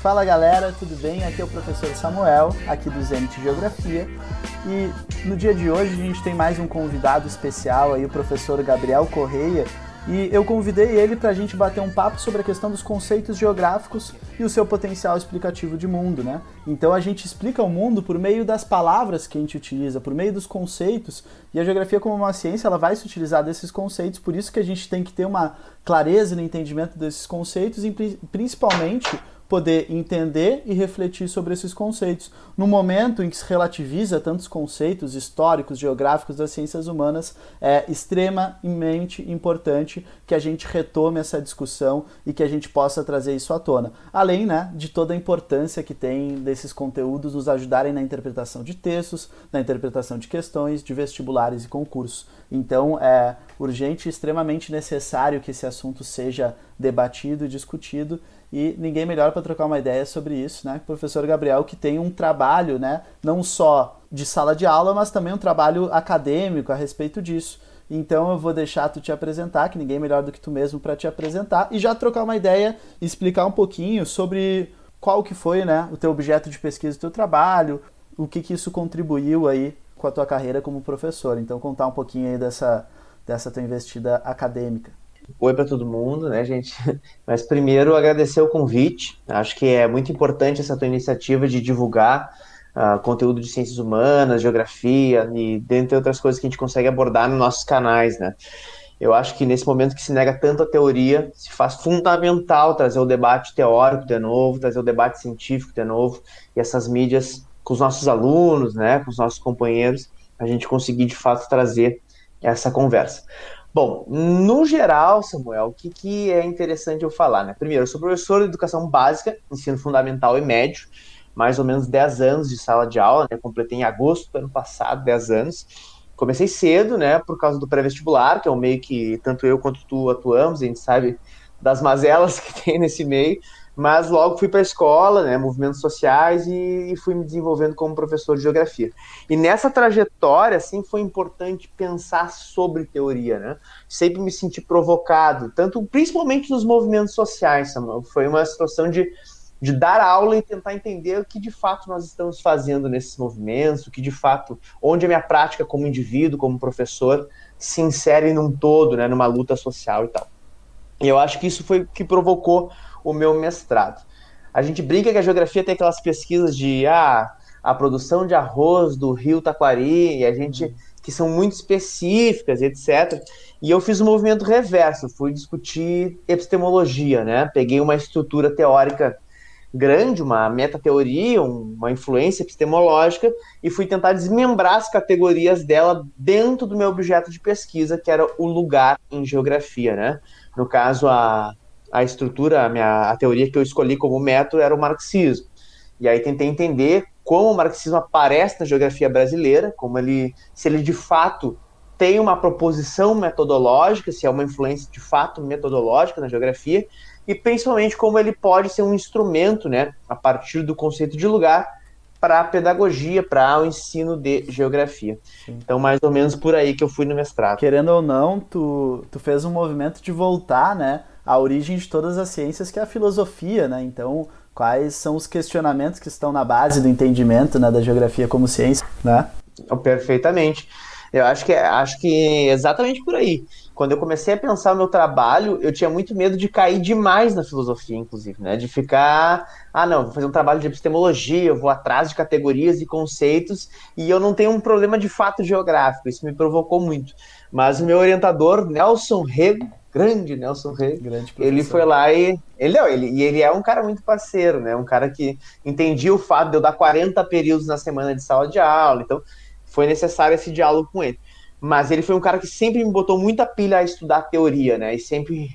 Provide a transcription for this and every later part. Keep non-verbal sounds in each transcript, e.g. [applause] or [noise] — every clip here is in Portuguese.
Fala galera, tudo bem? Aqui é o professor Samuel, aqui do Zenit Geografia. E no dia de hoje a gente tem mais um convidado especial aí, o professor Gabriel Correia. E eu convidei ele para a gente bater um papo sobre a questão dos conceitos geográficos e o seu potencial explicativo de mundo, né? Então a gente explica o mundo por meio das palavras que a gente utiliza, por meio dos conceitos. E a geografia, como uma ciência, ela vai se utilizar desses conceitos. Por isso que a gente tem que ter uma clareza no entendimento desses conceitos e principalmente poder entender e refletir sobre esses conceitos. No momento em que se relativiza tantos conceitos históricos, geográficos das ciências humanas, é extremamente importante que a gente retome essa discussão e que a gente possa trazer isso à tona. Além né, de toda a importância que tem desses conteúdos nos ajudarem na interpretação de textos, na interpretação de questões, de vestibulares e concursos. Então é urgente e extremamente necessário que esse assunto seja debatido e discutido e ninguém melhor para trocar uma ideia sobre isso, né? O professor Gabriel, que tem um trabalho, né, não só de sala de aula, mas também um trabalho acadêmico a respeito disso. Então eu vou deixar tu te apresentar, que ninguém melhor do que tu mesmo para te apresentar e já trocar uma ideia explicar um pouquinho sobre qual que foi, né, o teu objeto de pesquisa do teu trabalho, o que que isso contribuiu aí com a tua carreira como professor. Então contar um pouquinho aí dessa dessa tua investida acadêmica. Oi para todo mundo, né, gente? [laughs] Mas primeiro agradecer o convite. Acho que é muito importante essa tua iniciativa de divulgar uh, conteúdo de ciências humanas, geografia e dentre outras coisas que a gente consegue abordar nos nossos canais, né? Eu acho que nesse momento que se nega tanto a teoria, se faz fundamental trazer o debate teórico de novo, trazer o debate científico de novo, e essas mídias com os nossos alunos, né, com os nossos companheiros, a gente conseguir de fato trazer essa conversa. Bom, no geral, Samuel, o que, que é interessante eu falar, né? Primeiro, eu sou professor de educação básica, ensino fundamental e médio, mais ou menos 10 anos de sala de aula, né? Completei em agosto do ano passado, 10 anos. Comecei cedo, né, por causa do pré-vestibular, que é um meio que tanto eu quanto tu atuamos, a gente sabe das mazelas [laughs] que tem nesse meio, mas logo fui para a escola, né, movimentos sociais e, e, fui me desenvolvendo como professor de geografia. E nessa trajetória, assim, foi importante pensar sobre teoria, né? Sempre me senti provocado, tanto principalmente nos movimentos sociais, Samuel. Foi uma situação de, de dar aula e tentar entender o que de fato nós estamos fazendo nesses movimentos, o que de fato, onde a minha prática como indivíduo, como professor, se insere num todo, né, numa luta social e tal. E eu acho que isso foi o que provocou o meu mestrado. A gente brinca que a geografia tem aquelas pesquisas de ah, a produção de arroz do rio Taquari, e a gente uhum. que são muito específicas, etc. E eu fiz um movimento reverso, fui discutir epistemologia, né? Peguei uma estrutura teórica grande, uma metateoria, uma influência epistemológica, e fui tentar desmembrar as categorias dela dentro do meu objeto de pesquisa, que era o lugar em geografia, né? No caso, a a estrutura, a, minha, a teoria que eu escolhi como método era o marxismo. E aí tentei entender como o marxismo aparece na geografia brasileira, como ele, se ele de fato tem uma proposição metodológica, se é uma influência de fato metodológica na geografia, e principalmente como ele pode ser um instrumento, né, a partir do conceito de lugar, para a pedagogia, para o ensino de geografia. Sim. Então, mais ou menos por aí que eu fui no mestrado. Querendo ou não, tu, tu fez um movimento de voltar, né, a origem de todas as ciências, que é a filosofia, né? Então, quais são os questionamentos que estão na base do entendimento né, da geografia como ciência, né? Perfeitamente. Eu acho que acho que exatamente por aí. Quando eu comecei a pensar o meu trabalho, eu tinha muito medo de cair demais na filosofia, inclusive, né? De ficar, ah, não, vou fazer um trabalho de epistemologia, eu vou atrás de categorias e conceitos e eu não tenho um problema de fato geográfico. Isso me provocou muito. Mas o meu orientador, Nelson Rego, grande Nelson Rey, grande ele foi lá e ele, ele, e ele é um cara muito parceiro, né? Um cara que entendia o fato de eu dar 40 períodos na semana de sala de aula, então foi necessário esse diálogo com ele. Mas ele foi um cara que sempre me botou muita pilha a estudar teoria, né? E sempre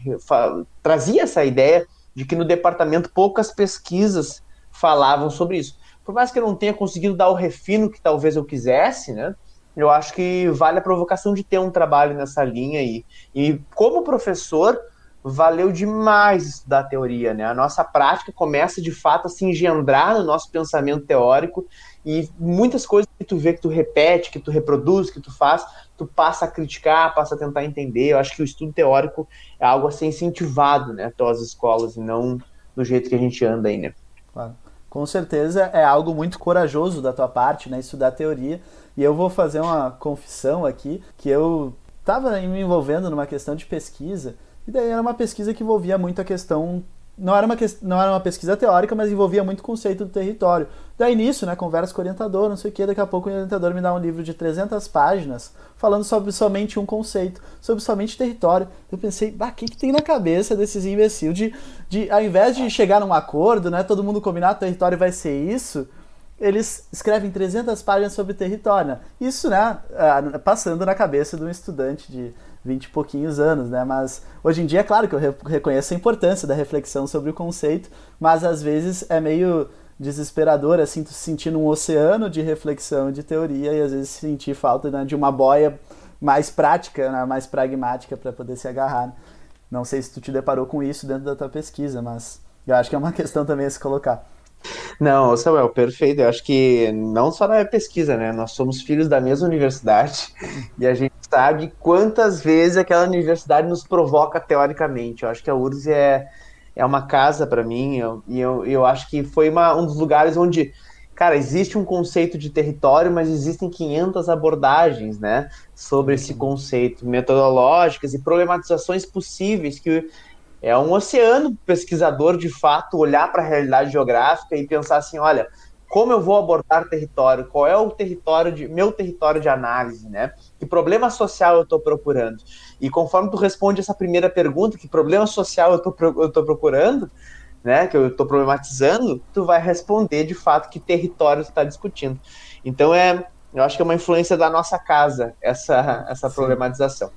trazia essa ideia de que no departamento poucas pesquisas falavam sobre isso. Por mais que eu não tenha conseguido dar o refino que talvez eu quisesse, né? Eu acho que vale a provocação de ter um trabalho nessa linha aí. E como professor, valeu demais estudar teoria, né? A nossa prática começa de fato a se engendrar no nosso pensamento teórico e muitas coisas que tu vê que tu repete, que tu reproduz, que tu faz, tu passa a criticar, passa a tentar entender. Eu acho que o estudo teórico é algo a ser incentivado, né, pelas escolas e não do jeito que a gente anda aí, né? Claro. Com certeza é algo muito corajoso da tua parte, né, estudar teoria. E eu vou fazer uma confissão aqui, que eu estava me envolvendo numa questão de pesquisa, e daí era uma pesquisa que envolvia muito a questão não era, uma, não era uma pesquisa teórica, mas envolvia muito o conceito do território. Daí nisso, né, conversa com o orientador, não sei o que, daqui a pouco o orientador me dá um livro de 300 páginas falando sobre somente um conceito, sobre somente território. Eu pensei, bah, o que, que tem na cabeça desses imbecil de, de, ao invés de chegar num acordo, né, todo mundo combinar, o território vai ser isso, eles escrevem 300 páginas sobre território. Né? Isso, né, ah, passando na cabeça de um estudante de 20 e pouquinhos anos, né? Mas hoje em dia, é claro que eu reconheço a importância da reflexão sobre o conceito, mas às vezes é meio desesperador, assim, tu se sentir num oceano de reflexão de teoria e às vezes sentir falta né, de uma boia mais prática, né, mais pragmática para poder se agarrar. Não sei se tu te deparou com isso dentro da tua pesquisa, mas eu acho que é uma [laughs] questão também a se colocar. Não, Samuel, perfeito. Eu acho que não só na pesquisa, né? Nós somos filhos da mesma universidade [laughs] e a gente sabe quantas vezes aquela universidade nos provoca teoricamente. Eu acho que a URSS é, é uma casa para mim e eu, eu, acho que foi uma, um dos lugares onde, cara, existe um conceito de território, mas existem 500 abordagens, né, sobre esse conceito, metodológicas e problematizações possíveis que é um oceano pesquisador de fato olhar para a realidade geográfica e pensar assim, olha, como eu vou abordar território, qual é o território de meu território de análise, né? Que problema social eu estou procurando? E conforme tu responde essa primeira pergunta, que problema social eu estou procurando, né? Que eu estou problematizando, tu vai responder de fato que território tu está discutindo. Então é, eu acho que é uma influência da nossa casa essa essa problematização.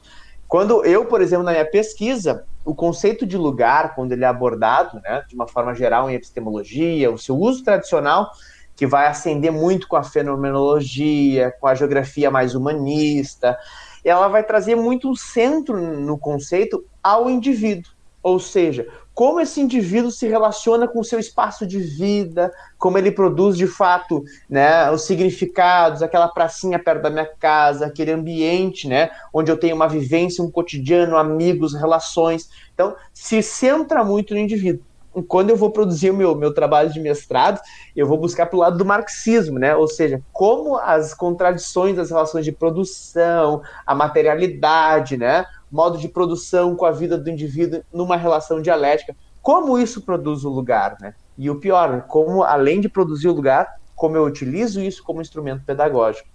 Quando eu, por exemplo, na minha pesquisa, o conceito de lugar, quando ele é abordado, né, de uma forma geral em epistemologia, o seu uso tradicional que vai ascender muito com a fenomenologia, com a geografia mais humanista. Ela vai trazer muito um centro no conceito ao indivíduo, ou seja, como esse indivíduo se relaciona com o seu espaço de vida, como ele produz de fato né, os significados, aquela pracinha perto da minha casa, aquele ambiente né, onde eu tenho uma vivência, um cotidiano, amigos, relações. Então, se centra muito no indivíduo quando eu vou produzir o meu, meu trabalho de mestrado, eu vou buscar para o lado do marxismo, né? Ou seja, como as contradições das relações de produção, a materialidade, né? Modo de produção com a vida do indivíduo numa relação dialética, como isso produz o lugar, né? E o pior, como além de produzir o lugar, como eu utilizo isso como instrumento pedagógico.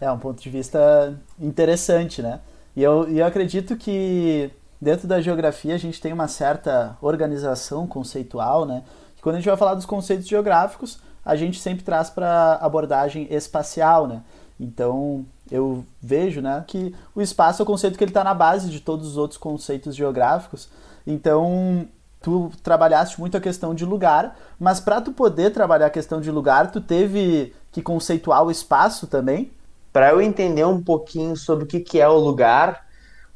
É um ponto de vista interessante, né? E eu, eu acredito que dentro da geografia a gente tem uma certa organização conceitual, né? quando a gente vai falar dos conceitos geográficos, a gente sempre traz para abordagem espacial, né? Então, eu vejo, né, que o espaço é o conceito que ele está na base de todos os outros conceitos geográficos. Então, tu trabalhaste muito a questão de lugar, mas para tu poder trabalhar a questão de lugar, tu teve que conceituar o espaço também? Para eu entender um pouquinho sobre o que, que é o lugar,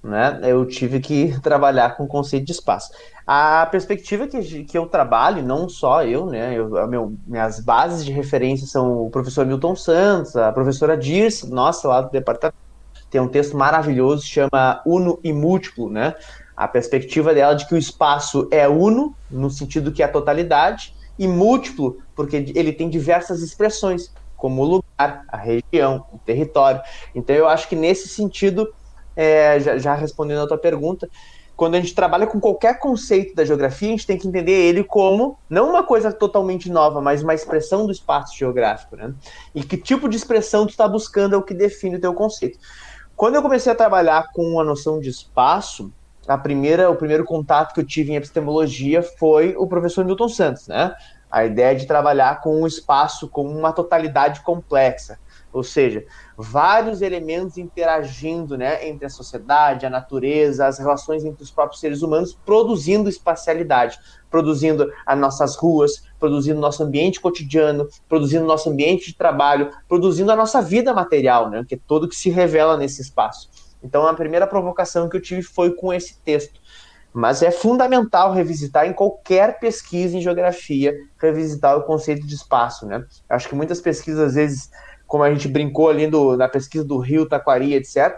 né, eu tive que [laughs] trabalhar com o conceito de espaço. A perspectiva que, que eu trabalho, não só eu, né, eu, meu, minhas bases de referência são o professor Milton Santos, a professora Dirce, nossa, lá do departamento, tem um texto maravilhoso, chama Uno e Múltiplo, né, a perspectiva dela de que o espaço é uno, no sentido que é a totalidade, e múltiplo, porque ele tem diversas expressões, como o lugar, a região, o território. Então eu acho que nesse sentido é, já, já respondendo a tua pergunta, quando a gente trabalha com qualquer conceito da geografia, a gente tem que entender ele como não uma coisa totalmente nova, mas uma expressão do espaço geográfico, né? E que tipo de expressão tu está buscando é o que define o teu conceito. Quando eu comecei a trabalhar com a noção de espaço, a primeira, o primeiro contato que eu tive em epistemologia foi o professor Milton Santos, né? A ideia de trabalhar com o espaço como uma totalidade complexa. Ou seja, vários elementos interagindo né, entre a sociedade, a natureza, as relações entre os próprios seres humanos, produzindo espacialidade, produzindo as nossas ruas, produzindo nosso ambiente cotidiano, produzindo nosso ambiente de trabalho, produzindo a nossa vida material, né, que é todo que se revela nesse espaço. Então, a primeira provocação que eu tive foi com esse texto. Mas é fundamental revisitar em qualquer pesquisa em geografia, revisitar o conceito de espaço, né? Acho que muitas pesquisas, às vezes, como a gente brincou ali do, na pesquisa do Rio, Taquari, etc.,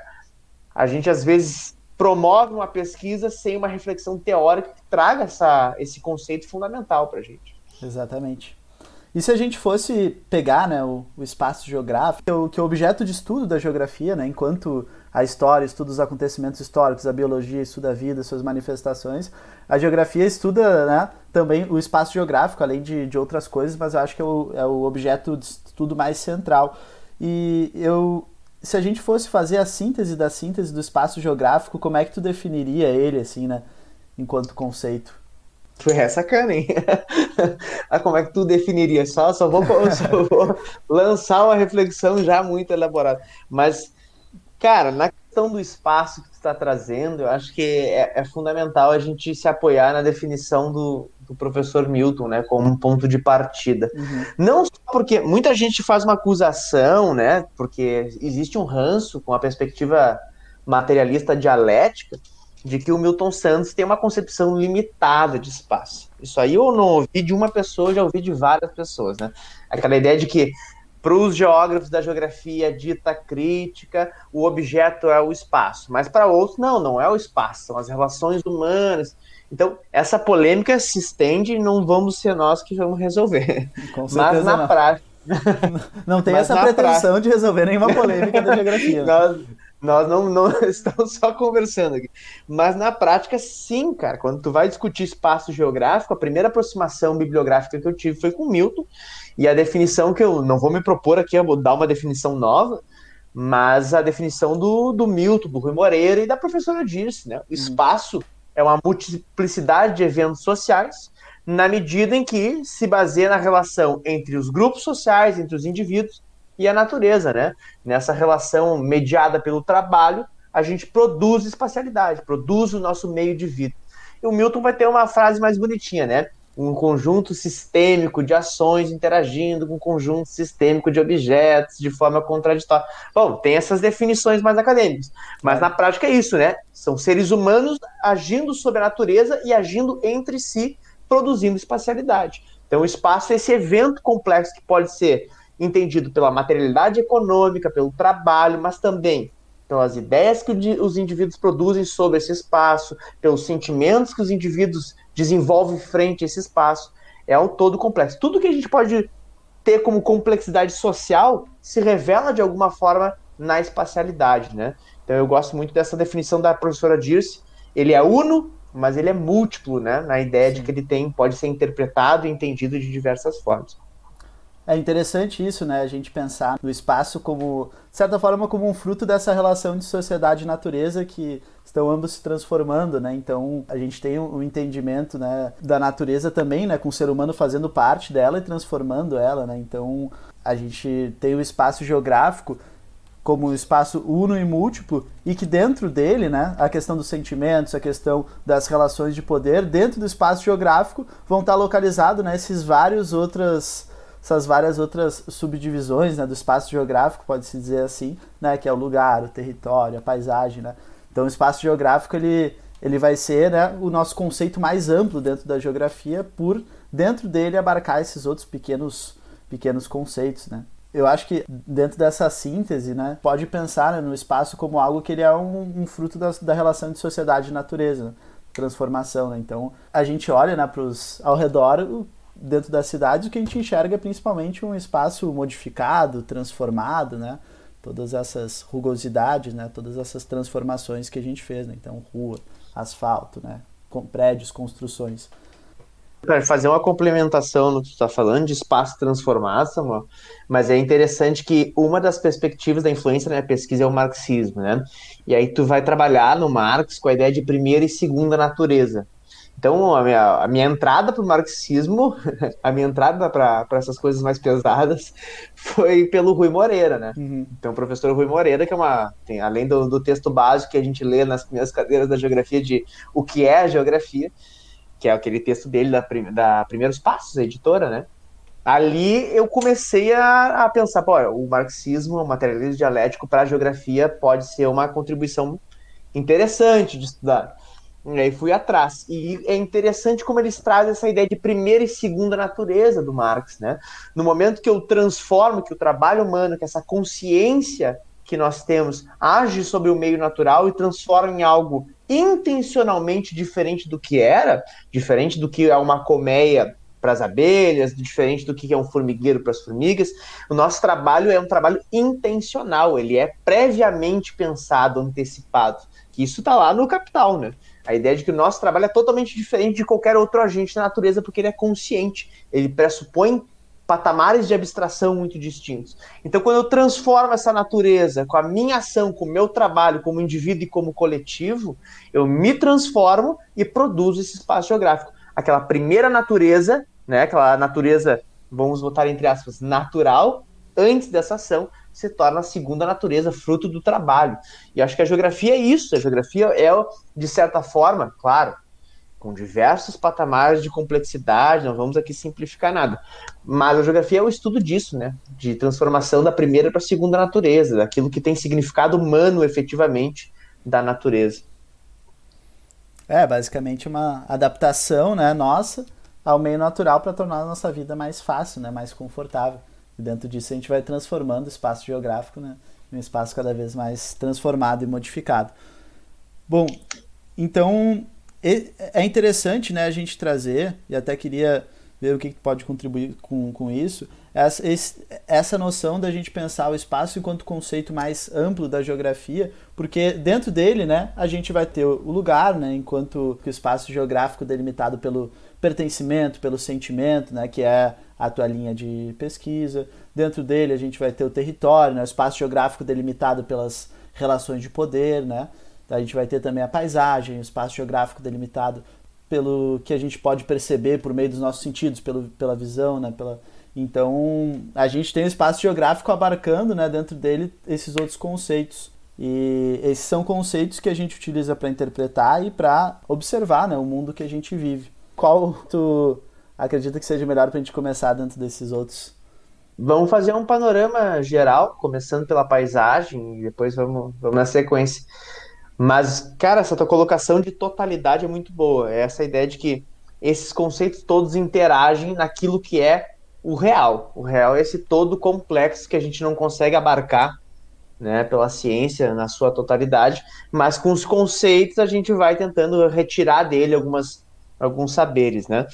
a gente às vezes promove uma pesquisa sem uma reflexão teórica que traga essa, esse conceito fundamental para a gente. Exatamente. E se a gente fosse pegar né, o, o espaço geográfico, que é o, que é o objeto de estudo da geografia, né, enquanto a história estuda os acontecimentos históricos, a biologia estuda a vida, suas manifestações, a geografia estuda né, também o espaço geográfico, além de, de outras coisas, mas eu acho que é o, é o objeto de estudo mais central. E eu, se a gente fosse fazer a síntese da síntese do espaço geográfico, como é que tu definiria ele, assim, né, enquanto conceito? Foi é sacana, hein? [laughs] ah, como é que tu definiria? Só, só, vou, só vou lançar uma reflexão já muito elaborada. Mas, cara, na questão do espaço que tu está trazendo, eu acho que é, é, fundamental a gente se apoiar na definição do, do professor Milton, né, como um ponto de partida. Uhum. Não só porque muita gente faz uma acusação, né, porque existe um ranço com a perspectiva materialista dialética, de que o Milton Santos tem uma concepção limitada de espaço. Isso aí eu não ouvi de uma pessoa, já ouvi de várias pessoas, né? Aquela ideia de que para os geógrafos da geografia dita crítica, o objeto é o espaço, mas para outros não, não é o espaço, são as relações humanas. Então, essa polêmica se estende e não vamos ser nós que vamos resolver. [laughs] mas na não. prática. [laughs] Não tem essa pretensão prática... de resolver nenhuma polêmica da [laughs] geografia. nós, nós não, não [laughs] estamos só conversando aqui. Mas na prática, sim, cara. Quando tu vai discutir espaço geográfico, a primeira aproximação bibliográfica que eu tive foi com Milton. E a definição que eu não vou me propor aqui, eu vou dar uma definição nova, mas a definição do, do Milton, do Rui Moreira e da professora Dirce, né? O uhum. espaço é uma multiplicidade de eventos sociais, na medida em que se baseia na relação entre os grupos sociais, entre os indivíduos, e a natureza, né? Nessa relação mediada pelo trabalho, a gente produz espacialidade, produz o nosso meio de vida. E o Milton vai ter uma frase mais bonitinha, né? Um conjunto sistêmico de ações interagindo com um conjunto sistêmico de objetos de forma contraditória. Bom, tem essas definições mais acadêmicas, mas é. na prática é isso, né? São seres humanos agindo sobre a natureza e agindo entre si, produzindo espacialidade. Então, o espaço é esse evento complexo que pode ser entendido pela materialidade econômica, pelo trabalho, mas também pelas ideias que os indivíduos produzem sobre esse espaço, pelos sentimentos que os indivíduos desenvolvem frente a esse espaço. É um todo complexo. Tudo que a gente pode ter como complexidade social se revela de alguma forma na espacialidade, né? Então eu gosto muito dessa definição da professora Dirce. Ele é uno, mas ele é múltiplo, né? Na ideia Sim. de que ele tem pode ser interpretado e entendido de diversas formas. É interessante isso, né? A gente pensar no espaço como, de certa forma, como um fruto dessa relação de sociedade e natureza que estão ambos se transformando, né? Então a gente tem um entendimento, né, da natureza também, né, com o ser humano fazendo parte dela e transformando ela, né? Então a gente tem o espaço geográfico como um espaço uno e múltiplo e que dentro dele, né, a questão dos sentimentos, a questão das relações de poder, dentro do espaço geográfico vão estar localizados, né, esses vários outras essas várias outras subdivisões né, do espaço geográfico, pode-se dizer assim, né, que é o lugar, o território, a paisagem. Né? Então, o espaço geográfico ele, ele vai ser né, o nosso conceito mais amplo dentro da geografia, por dentro dele abarcar esses outros pequenos, pequenos conceitos. Né? Eu acho que dentro dessa síntese, né, pode pensar né, no espaço como algo que ele é um, um fruto da, da relação de sociedade e natureza, né? transformação. Né? Então, a gente olha né, pros, ao redor, dentro da cidade, o que a gente enxerga é principalmente um espaço modificado, transformado, né? Todas essas rugosidades, né? Todas essas transformações que a gente fez, né? Então, rua, asfalto, né? Com prédios, construções. Para fazer uma complementação no que tu está falando de espaço transformado, Samuel, mas é interessante que uma das perspectivas da influência na pesquisa é o marxismo, né? E aí tu vai trabalhar no Marx com a ideia de primeira e segunda natureza. Então, a minha, a minha entrada para o marxismo, [laughs] a minha entrada para essas coisas mais pesadas, [laughs] foi pelo Rui Moreira, né? Uhum. Então, o professor Rui Moreira, que é uma. Tem, além do, do texto básico que a gente lê nas primeiras cadeiras da geografia, de o que é a geografia, que é aquele texto dele da, da Primeiros Passos, a editora, né? Ali eu comecei a, a pensar, pô, o marxismo, o materialismo dialético para a geografia pode ser uma contribuição interessante de estudar. E aí fui atrás. E é interessante como eles trazem essa ideia de primeira e segunda natureza do Marx, né? No momento que eu transformo, que o trabalho humano, que essa consciência que nós temos age sobre o meio natural e transforma em algo intencionalmente diferente do que era, diferente do que é uma colmeia para as abelhas, diferente do que é um formigueiro para as formigas. O nosso trabalho é um trabalho intencional, ele é previamente pensado, antecipado. Que isso está lá no capital, né? A ideia de que o nosso trabalho é totalmente diferente de qualquer outro agente da natureza, porque ele é consciente, ele pressupõe patamares de abstração muito distintos. Então, quando eu transformo essa natureza com a minha ação, com o meu trabalho como indivíduo e como coletivo, eu me transformo e produzo esse espaço geográfico. Aquela primeira natureza, né, aquela natureza, vamos botar entre aspas, natural, antes dessa ação, se torna a segunda natureza, fruto do trabalho. E acho que a geografia é isso. A geografia é, de certa forma, claro, com diversos patamares de complexidade, não vamos aqui simplificar nada. Mas a geografia é o estudo disso, né? De transformação da primeira para a segunda natureza, daquilo que tem significado humano efetivamente da natureza. É, basicamente uma adaptação, né, nossa ao meio natural para tornar a nossa vida mais fácil, né, mais confortável. E dentro disso a gente vai transformando o espaço geográfico né, em um espaço cada vez mais transformado e modificado. Bom, então é interessante né, a gente trazer, e até queria ver o que pode contribuir com, com isso, essa, esse, essa noção da gente pensar o espaço enquanto conceito mais amplo da geografia, porque dentro dele né, a gente vai ter o lugar, né, enquanto o espaço geográfico delimitado pelo pertencimento, pelo sentimento, né, que é a tua linha de pesquisa. Dentro dele a gente vai ter o território, né, o espaço geográfico delimitado pelas relações de poder, né? A gente vai ter também a paisagem, o espaço geográfico delimitado pelo que a gente pode perceber por meio dos nossos sentidos, pelo, pela visão, né? Pela... Então, a gente tem o espaço geográfico abarcando, né, dentro dele, esses outros conceitos. E esses são conceitos que a gente utiliza para interpretar e para observar né, o mundo que a gente vive. Qual tu acredita que seja melhor para a gente começar dentro desses outros? Vamos fazer um panorama geral, começando pela paisagem e depois vamos, vamos na sequência. Mas, cara, essa tua colocação de totalidade é muito boa. É essa ideia de que esses conceitos todos interagem naquilo que é o real. O real é esse todo complexo que a gente não consegue abarcar né, pela ciência na sua totalidade, mas com os conceitos a gente vai tentando retirar dele algumas, alguns saberes, né?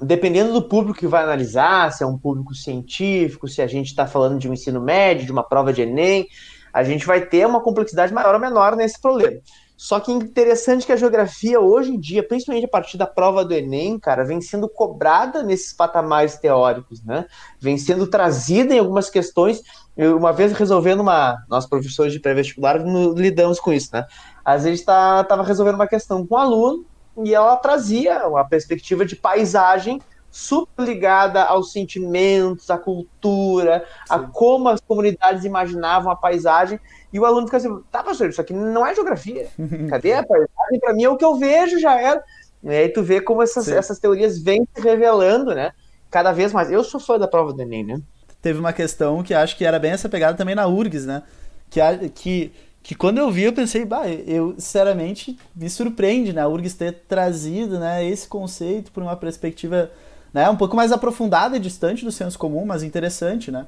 Dependendo do público que vai analisar, se é um público científico, se a gente está falando de um ensino médio, de uma prova de Enem, a gente vai ter uma complexidade maior ou menor nesse problema. Só que interessante que a geografia hoje em dia, principalmente a partir da prova do Enem, cara, vem sendo cobrada nesses patamares teóricos, né? Vem sendo trazida em algumas questões. Eu, uma vez resolvendo uma. Nós, professores de pré-vestibular, lidamos com isso, né? Às vezes estava tá, resolvendo uma questão com um aluno e ela trazia uma perspectiva de paisagem super ligada aos sentimentos, à cultura, Sim. a como as comunidades imaginavam a paisagem. E o aluno fica assim, tá, professor, isso aqui não é geografia. [laughs] Cadê a paisagem? Para mim é o que eu vejo, já era. E aí tu vê como essas, essas teorias vêm se revelando, né? Cada vez mais. Eu sou fã da prova do Enem, né? Teve uma questão que acho que era bem essa pegada também na URGS, né? Que, que, que quando eu vi, eu pensei, bah, eu sinceramente me surpreende, né? A URGS ter trazido né, esse conceito por uma perspectiva né? Um pouco mais aprofundada e distante do senso comum, mas interessante, né?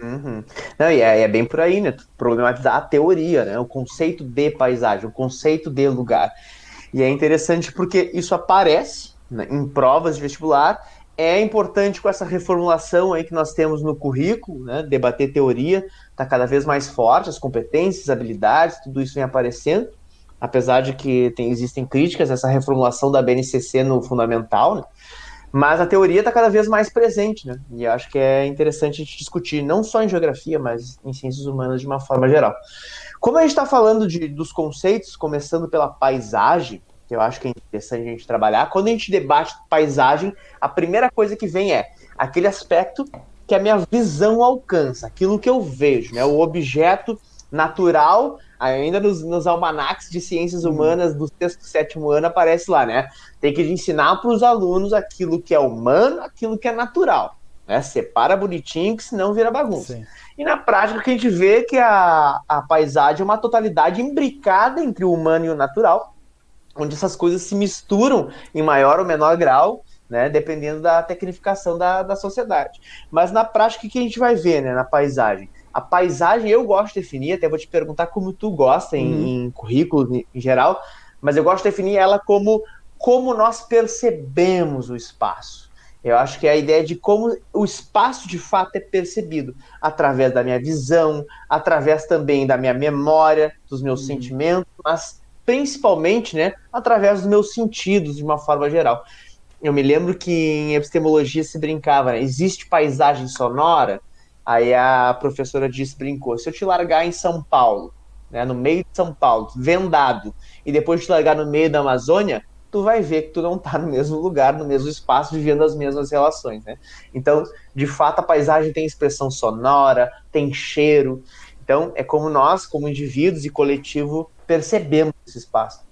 Uhum. Não, e é, é, bem por aí, né? Problematizar a teoria, né? O conceito de paisagem, o conceito de lugar. E é interessante porque isso aparece né, em provas de vestibular. É importante com essa reformulação aí que nós temos no currículo, né? Debater teoria está cada vez mais forte, as competências, habilidades, tudo isso vem aparecendo. Apesar de que tem, existem críticas, essa reformulação da BNCC no fundamental, né? Mas a teoria está cada vez mais presente, né? E acho que é interessante a gente discutir, não só em geografia, mas em ciências humanas de uma forma geral. Como a gente está falando de, dos conceitos, começando pela paisagem, que eu acho que é interessante a gente trabalhar, quando a gente debate paisagem, a primeira coisa que vem é aquele aspecto que a minha visão alcança, aquilo que eu vejo, né? O objeto natural ainda nos, nos almanacs de ciências uhum. humanas do sexto, sétimo ano aparece lá, né? Tem que ensinar para os alunos aquilo que é humano, aquilo que é natural. Né? Separa bonitinho, que senão vira bagunça. Sim. E na prática, o que a gente vê é que a, a paisagem é uma totalidade imbricada entre o humano e o natural. Onde essas coisas se misturam em maior ou menor grau, né, dependendo da tecnificação da, da sociedade. Mas na prática, o que a gente vai ver né, na paisagem? A paisagem eu gosto de definir, até vou te perguntar como tu gosta em, uhum. em currículos em, em geral, mas eu gosto de definir ela como como nós percebemos o espaço. Eu acho que é a ideia de como o espaço de fato é percebido através da minha visão, através também da minha memória, dos meus uhum. sentimentos, mas principalmente, né, através dos meus sentidos de uma forma geral. Eu me lembro que em epistemologia se brincava, né? existe paisagem sonora? Aí a professora disse, brincou, se eu te largar em São Paulo, né, no meio de São Paulo, vendado, e depois te largar no meio da Amazônia, tu vai ver que tu não está no mesmo lugar, no mesmo espaço, vivendo as mesmas relações, né? Então, de fato, a paisagem tem expressão sonora, tem cheiro. Então, é como nós, como indivíduos e coletivo, percebemos esse espaço.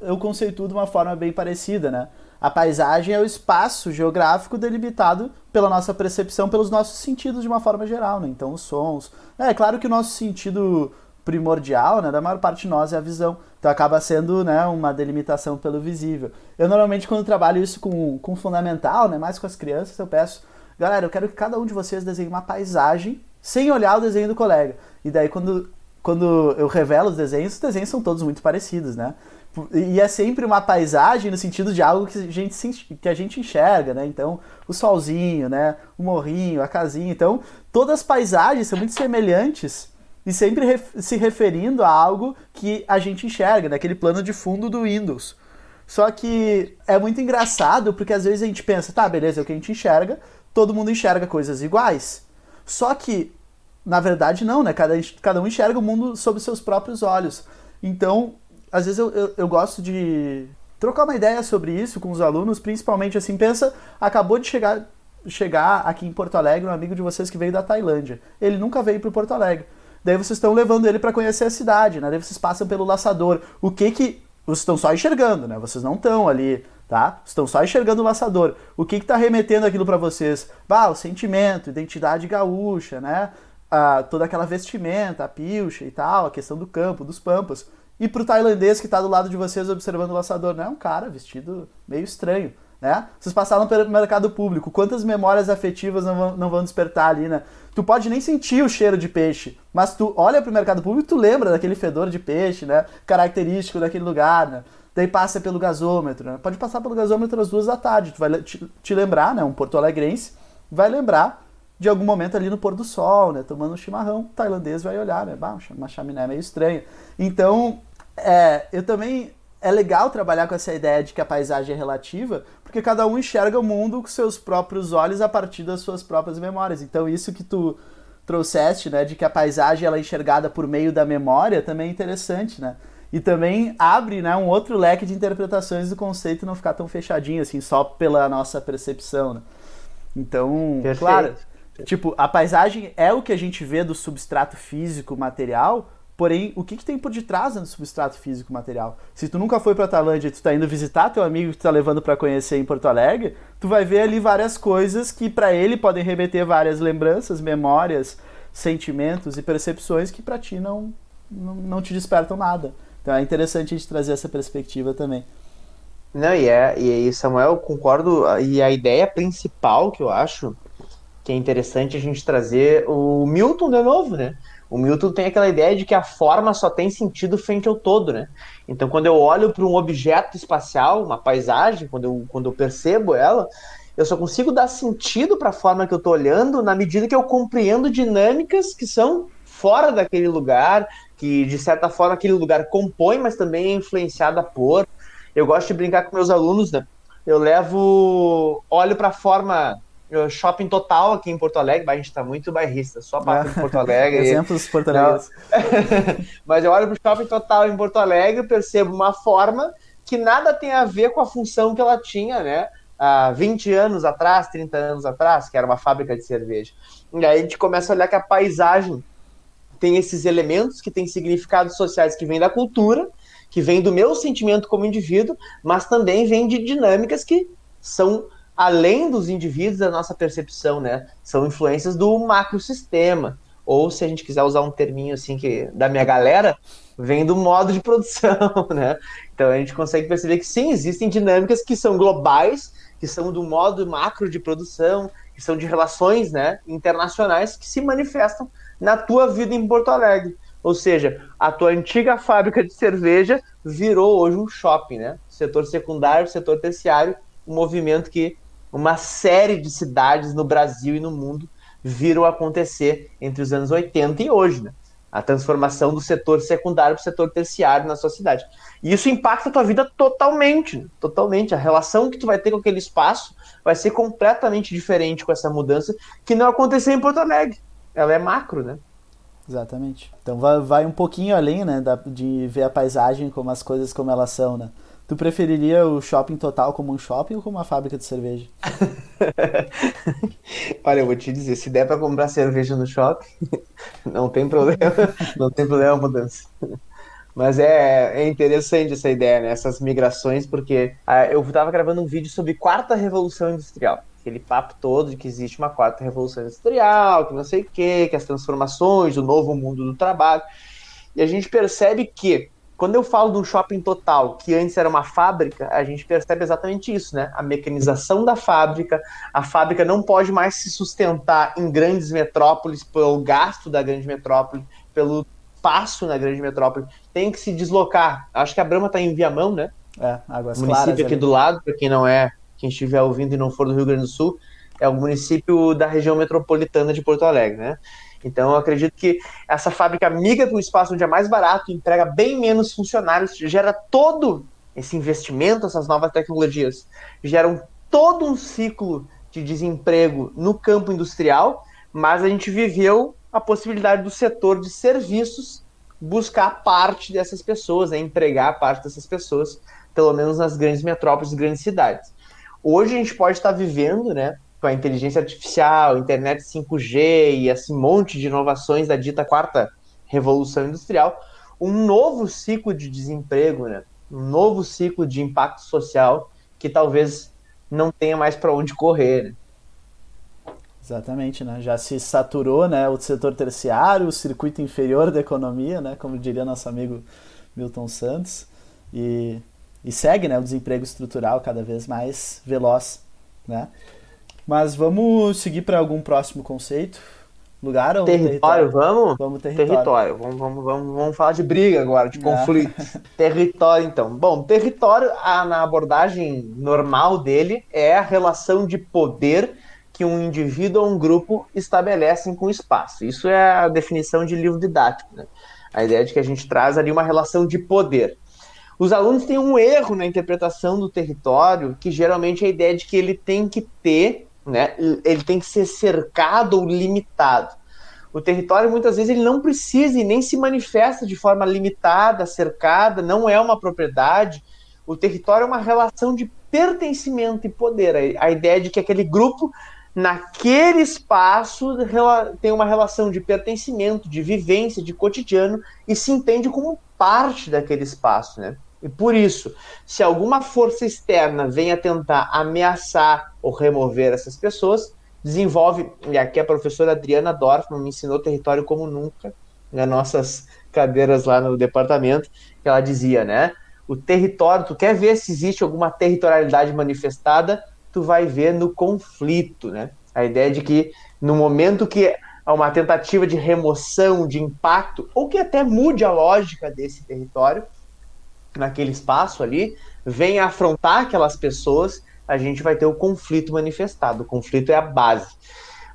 Eu conceituo de uma forma bem parecida, né? A paisagem é o espaço geográfico delimitado pela nossa percepção, pelos nossos sentidos de uma forma geral, né? Então, os sons. É, claro que o nosso sentido primordial, né, da maior parte de nós é a visão. Então acaba sendo, né, uma delimitação pelo visível. Eu normalmente quando trabalho isso com, com fundamental, né, mais com as crianças, eu peço, galera, eu quero que cada um de vocês desenhe uma paisagem sem olhar o desenho do colega. E daí quando quando eu revelo os desenhos, os desenhos são todos muito parecidos, né? E é sempre uma paisagem no sentido de algo que a gente, que a gente enxerga, né? Então, o solzinho, né? O morrinho, a casinha. Então, todas as paisagens são muito semelhantes e sempre ref se referindo a algo que a gente enxerga, naquele né? plano de fundo do Windows. Só que é muito engraçado porque às vezes a gente pensa, tá, beleza, é o que a gente enxerga, todo mundo enxerga coisas iguais. Só que, na verdade, não, né? Cada, cada um enxerga o mundo sob seus próprios olhos. Então, às vezes eu, eu, eu gosto de trocar uma ideia sobre isso com os alunos, principalmente assim, pensa, acabou de chegar, chegar aqui em Porto Alegre um amigo de vocês que veio da Tailândia. Ele nunca veio para Porto Alegre. Daí vocês estão levando ele para conhecer a cidade, né? Daí vocês passam pelo laçador. O que que vocês estão só enxergando, né? Vocês não estão ali, tá? Estão só enxergando o laçador. O que que tá remetendo aquilo para vocês? Bah, o sentimento, identidade gaúcha, né? Toda aquela vestimenta, a pilcha e tal, a questão do campo, dos pampas. E pro tailandês que está do lado de vocês observando o laçador, né? Um cara vestido meio estranho, né? Vocês passaram pelo mercado público, quantas memórias afetivas não vão, não vão despertar ali, né? Tu pode nem sentir o cheiro de peixe, mas tu olha pro mercado público e tu lembra daquele fedor de peixe, né? Característico daquele lugar, né? Daí passa pelo gasômetro, né? Pode passar pelo gasômetro às duas da tarde, tu vai te, te lembrar, né? Um porto alegrense vai lembrar de algum momento ali no pôr do sol, né? Tomando um chimarrão, o tailandês vai olhar, né? Bah, uma chaminé meio estranha. Então, é, eu também é legal trabalhar com essa ideia de que a paisagem é relativa, porque cada um enxerga o mundo com seus próprios olhos a partir das suas próprias memórias. Então isso que tu trouxeste, né, de que a paisagem ela é enxergada por meio da memória, também é interessante, né? E também abre, né, um outro leque de interpretações do conceito não ficar tão fechadinho assim, só pela nossa percepção, né? Então, Perfeito. claro, tipo, a paisagem é o que a gente vê do substrato físico material, Porém, o que, que tem por detrás do substrato físico material? Se tu nunca foi para Tailândia e tu está indo visitar teu amigo que tu tá levando para conhecer em Porto Alegre, tu vai ver ali várias coisas que para ele podem remeter várias lembranças, memórias, sentimentos e percepções que para ti não, não, não te despertam nada. Então é interessante a gente trazer essa perspectiva também. Não, e é, e Samuel, concordo, e a ideia principal que eu acho que é interessante a gente trazer o Milton de novo, né? O Milton tem aquela ideia de que a forma só tem sentido frente ao todo, né? Então, quando eu olho para um objeto espacial, uma paisagem, quando eu, quando eu percebo ela, eu só consigo dar sentido para a forma que eu estou olhando na medida que eu compreendo dinâmicas que são fora daquele lugar, que de certa forma aquele lugar compõe, mas também é influenciada por. Eu gosto de brincar com meus alunos, né? Eu levo, olho para a forma shopping total aqui em Porto Alegre, a gente tá muito bairrista, só para Porto Alegre. [laughs] Exemplos portugueses. [laughs] Mas eu olho pro shopping total em Porto Alegre percebo uma forma que nada tem a ver com a função que ela tinha, né? Há 20 anos atrás, 30 anos atrás, que era uma fábrica de cerveja. E aí a gente começa a olhar que a paisagem tem esses elementos que têm significados sociais que vêm da cultura, que vêm do meu sentimento como indivíduo, mas também vêm de dinâmicas que são além dos indivíduos da nossa percepção, né? São influências do macrosistema, ou se a gente quiser usar um terminho assim que da minha galera, vem do modo de produção, [laughs] né? Então a gente consegue perceber que sim, existem dinâmicas que são globais, que são do modo macro de produção, que são de relações, né, internacionais que se manifestam na tua vida em Porto Alegre. Ou seja, a tua antiga fábrica de cerveja virou hoje um shopping, né? Setor secundário, setor terciário, um movimento que uma série de cidades no Brasil e no mundo viram acontecer entre os anos 80 e hoje, né? A transformação do setor secundário para o setor terciário na sua cidade. E isso impacta a tua vida totalmente, né? totalmente. A relação que tu vai ter com aquele espaço vai ser completamente diferente com essa mudança que não aconteceu em Porto Alegre. Ela é macro, né? Exatamente. Então vai, vai um pouquinho além, né, da, de ver a paisagem como as coisas como elas são, né? Tu preferiria o shopping total como um shopping ou como uma fábrica de cerveja? [laughs] Olha, eu vou te dizer, se der para comprar cerveja no shopping, [laughs] não tem problema, [laughs] não tem problema mudança. Mas é, é interessante essa ideia, né? Essas migrações, porque ah, eu estava gravando um vídeo sobre quarta revolução industrial. Aquele papo todo de que existe uma quarta revolução industrial, que não sei o quê, que as transformações, o novo mundo do trabalho. E a gente percebe que quando eu falo de um shopping total, que antes era uma fábrica, a gente percebe exatamente isso, né? A mecanização da fábrica, a fábrica não pode mais se sustentar em grandes metrópoles pelo gasto da grande metrópole, pelo passo na grande metrópole, tem que se deslocar. Acho que a Brama está em Viamão, né? É, Águas município Claras, aqui ali. do lado, para quem não é, quem estiver ouvindo e não for do Rio Grande do Sul, é o município da região metropolitana de Porto Alegre, né? Então, eu acredito que essa fábrica migra para um espaço onde é mais barato, emprega bem menos funcionários, gera todo esse investimento, essas novas tecnologias, geram todo um ciclo de desemprego no campo industrial, mas a gente viveu a possibilidade do setor de serviços buscar parte dessas pessoas, né, empregar parte dessas pessoas, pelo menos nas grandes metrópoles, grandes cidades. Hoje a gente pode estar vivendo, né, com a inteligência artificial, internet 5G e esse monte de inovações da dita quarta revolução industrial, um novo ciclo de desemprego, né? um novo ciclo de impacto social que talvez não tenha mais para onde correr. Né? Exatamente, né? Já se saturou, né, o setor terciário, o circuito inferior da economia, né, como diria nosso amigo Milton Santos, e, e segue, né, o desemprego estrutural cada vez mais veloz, né? Mas vamos seguir para algum próximo conceito? Lugar ou território? território? Vamos? Vamos território. território. Vamos, vamos, vamos, vamos falar de briga agora, de conflito. [laughs] território, então. Bom, território, a, na abordagem normal dele, é a relação de poder que um indivíduo ou um grupo estabelecem com o espaço. Isso é a definição de livro didático. Né? A ideia de que a gente traz ali uma relação de poder. Os alunos têm um erro na interpretação do território, que geralmente é a ideia de que ele tem que ter, né, ele tem que ser cercado ou limitado. O território muitas vezes ele não precisa e nem se manifesta de forma limitada, cercada, não é uma propriedade. O território é uma relação de pertencimento e poder. A ideia de que aquele grupo naquele espaço tem uma relação de pertencimento, de vivência, de cotidiano e se entende como parte daquele espaço, né? E por isso, se alguma força externa vem a tentar ameaçar ou remover essas pessoas, desenvolve, e aqui a professora Adriana Dorfman me ensinou território como nunca, nas nossas cadeiras lá no departamento, que ela dizia, né? O território, tu quer ver se existe alguma territorialidade manifestada, tu vai ver no conflito, né? A ideia de que no momento que há uma tentativa de remoção, de impacto, ou que até mude a lógica desse território, naquele espaço ali, venha afrontar aquelas pessoas, a gente vai ter o conflito manifestado. O conflito é a base.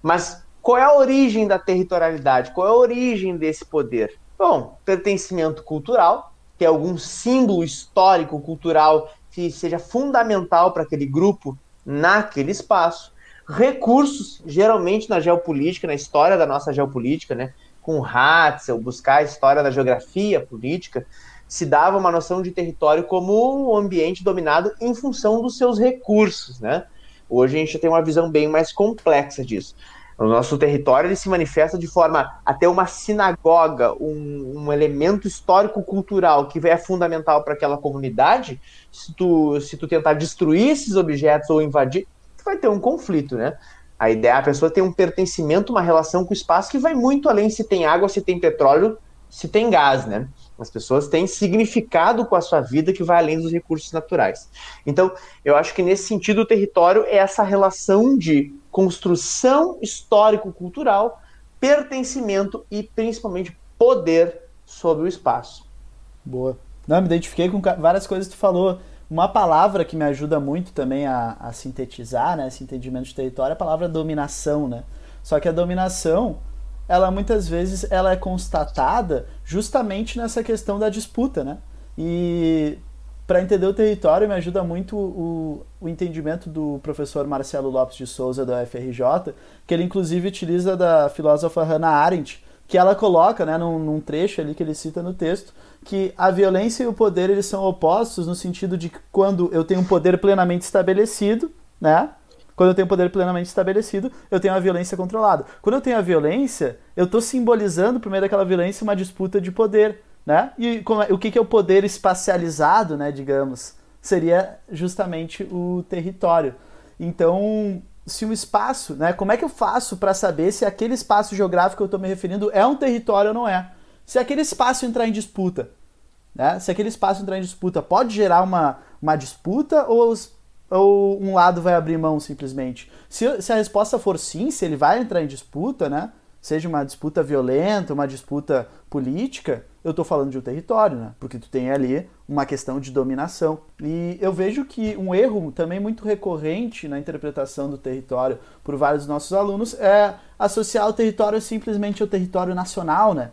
Mas qual é a origem da territorialidade? Qual é a origem desse poder? Bom, pertencimento cultural, que é algum símbolo histórico, cultural que seja fundamental para aquele grupo naquele espaço. Recursos, geralmente na geopolítica, na história da nossa geopolítica, né? com Hatzel, buscar a história da geografia política, se dava uma noção de território como um ambiente dominado em função dos seus recursos, né? Hoje a gente tem uma visão bem mais complexa disso. O nosso território ele se manifesta de forma até uma sinagoga, um, um elemento histórico-cultural que é fundamental para aquela comunidade. Se tu, se tu tentar destruir esses objetos ou invadir, tu vai ter um conflito, né? A ideia, a pessoa tem um pertencimento, uma relação com o espaço que vai muito além se tem água, se tem petróleo, se tem gás, né? As pessoas têm significado com a sua vida que vai além dos recursos naturais. Então, eu acho que nesse sentido o território é essa relação de construção histórico-cultural, pertencimento e principalmente poder sobre o espaço. Boa. Não, me identifiquei com várias coisas que tu falou. Uma palavra que me ajuda muito também a, a sintetizar né, esse entendimento de território é a palavra dominação, né? Só que a dominação, ela muitas vezes ela é constatada justamente nessa questão da disputa, né? E para entender o território me ajuda muito o, o entendimento do professor Marcelo Lopes de Souza da UFRJ, que ele inclusive utiliza da filósofa Hannah Arendt, que ela coloca, né, num, num, trecho ali que ele cita no texto, que a violência e o poder eles são opostos no sentido de que quando eu tenho um poder plenamente estabelecido, né, quando eu tenho poder plenamente estabelecido, eu tenho a violência controlada. Quando eu tenho a violência, eu estou simbolizando, por meio daquela violência, uma disputa de poder. Né? E é, o que, que é o poder espacializado, né, digamos? Seria justamente o território. Então, se o espaço, né, como é que eu faço para saber se aquele espaço geográfico que eu estou me referindo é um território ou não é? Se aquele espaço entrar em disputa, né, se aquele espaço entrar em disputa, pode gerar uma, uma disputa ou ou um lado vai abrir mão simplesmente? Se, se a resposta for sim, se ele vai entrar em disputa, né? Seja uma disputa violenta, uma disputa política, eu estou falando de um território, né? Porque tu tem ali uma questão de dominação. E eu vejo que um erro também muito recorrente na interpretação do território por vários dos nossos alunos é associar o território simplesmente ao território nacional, né?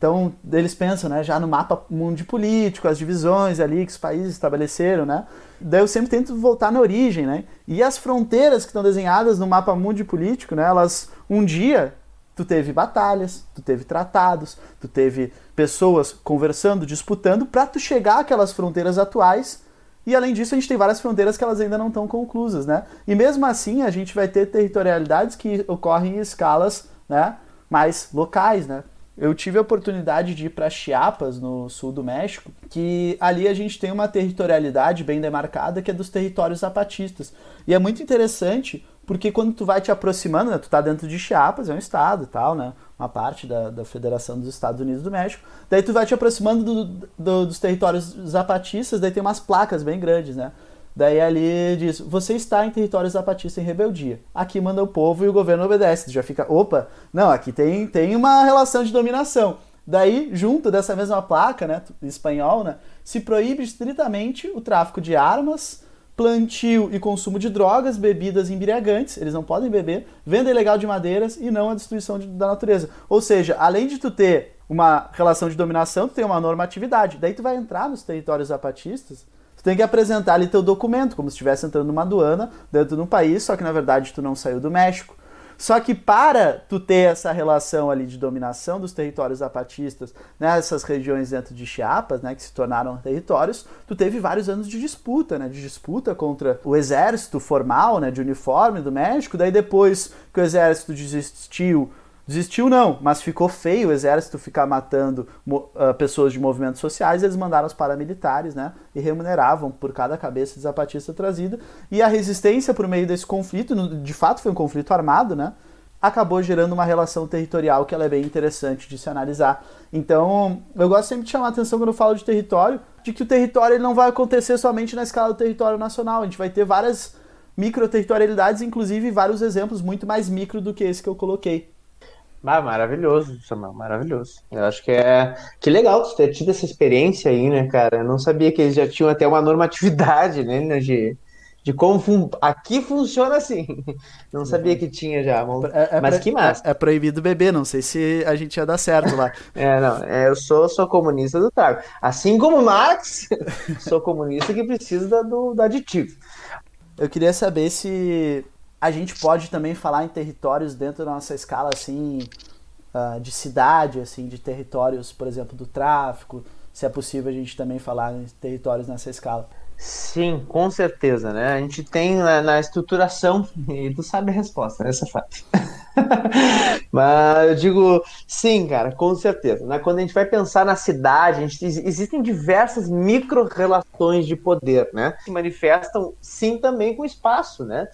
Então, eles pensam, né, já no mapa mundo político, as divisões ali que os países estabeleceram, né? Daí eu sempre tento voltar na origem, né? E as fronteiras que estão desenhadas no mapa mundo político, né, elas um dia tu teve batalhas, tu teve tratados, tu teve pessoas conversando, disputando para tu chegar àquelas fronteiras atuais. E além disso, a gente tem várias fronteiras que elas ainda não estão conclusas, né? E mesmo assim, a gente vai ter territorialidades que ocorrem em escalas, né, mais locais, né? Eu tive a oportunidade de ir para Chiapas, no sul do México, que ali a gente tem uma territorialidade bem demarcada que é dos territórios zapatistas. E é muito interessante porque quando tu vai te aproximando, né, tu tá dentro de Chiapas, é um estado tal, né, uma parte da, da Federação dos Estados Unidos do México, daí tu vai te aproximando do, do, dos territórios zapatistas, daí tem umas placas bem grandes, né, Daí ali diz: você está em território zapatista em rebeldia. Aqui manda o povo e o governo obedece. Já fica, opa, não, aqui tem, tem uma relação de dominação. Daí, junto dessa mesma placa, né, espanhol, né, se proíbe estritamente o tráfico de armas, plantio e consumo de drogas, bebidas embriagantes, eles não podem beber, venda ilegal de madeiras e não a destruição de, da natureza. Ou seja, além de tu ter uma relação de dominação, tu tem uma normatividade. Daí tu vai entrar nos territórios zapatistas, Tu tem que apresentar ali teu documento, como se estivesse entrando numa aduana dentro de um país, só que na verdade tu não saiu do México. Só que para tu ter essa relação ali de dominação dos territórios zapatistas nessas regiões dentro de Chiapas, né, que se tornaram territórios, tu teve vários anos de disputa, né, de disputa contra o exército formal, né, de uniforme do México. Daí depois que o exército desistiu Desistiu não, mas ficou feio o exército ficar matando uh, pessoas de movimentos sociais, eles mandaram os paramilitares, né, e remuneravam por cada cabeça de zapatista trazida, e a resistência por meio desse conflito, de fato foi um conflito armado, né, acabou gerando uma relação territorial que ela é bem interessante de se analisar. Então, eu gosto sempre de chamar a atenção quando eu falo de território, de que o território ele não vai acontecer somente na escala do território nacional, a gente vai ter várias microterritorialidades, inclusive vários exemplos muito mais micro do que esse que eu coloquei. Ah, maravilhoso, Samuel, maravilhoso. Eu acho que é. Que legal ter tido essa experiência aí, né, cara? Eu não sabia que eles já tinham até uma normatividade, né, de, de como fun... aqui funciona assim. [laughs] Não sabia que tinha já, é, é mas que massa. É, é, proibido beber, não sei se a gente ia dar certo lá. [laughs] é, não, é, eu sou, sou comunista do trago. Assim como Marx, [laughs] sou comunista que precisa do, do aditivo. Eu queria saber se a gente pode também falar em territórios dentro da nossa escala assim uh, de cidade, assim, de territórios, por exemplo, do tráfico. Se é possível a gente também falar em territórios nessa escala. Sim, com certeza, né? A gente tem na, na estruturação, [laughs] e tu sabe a resposta, essa é fácil. [laughs] Mas eu digo, sim, cara, com certeza. Né? Quando a gente vai pensar na cidade, gente, existem diversas micro-relações de poder, né? Que manifestam, sim, também com o espaço, né?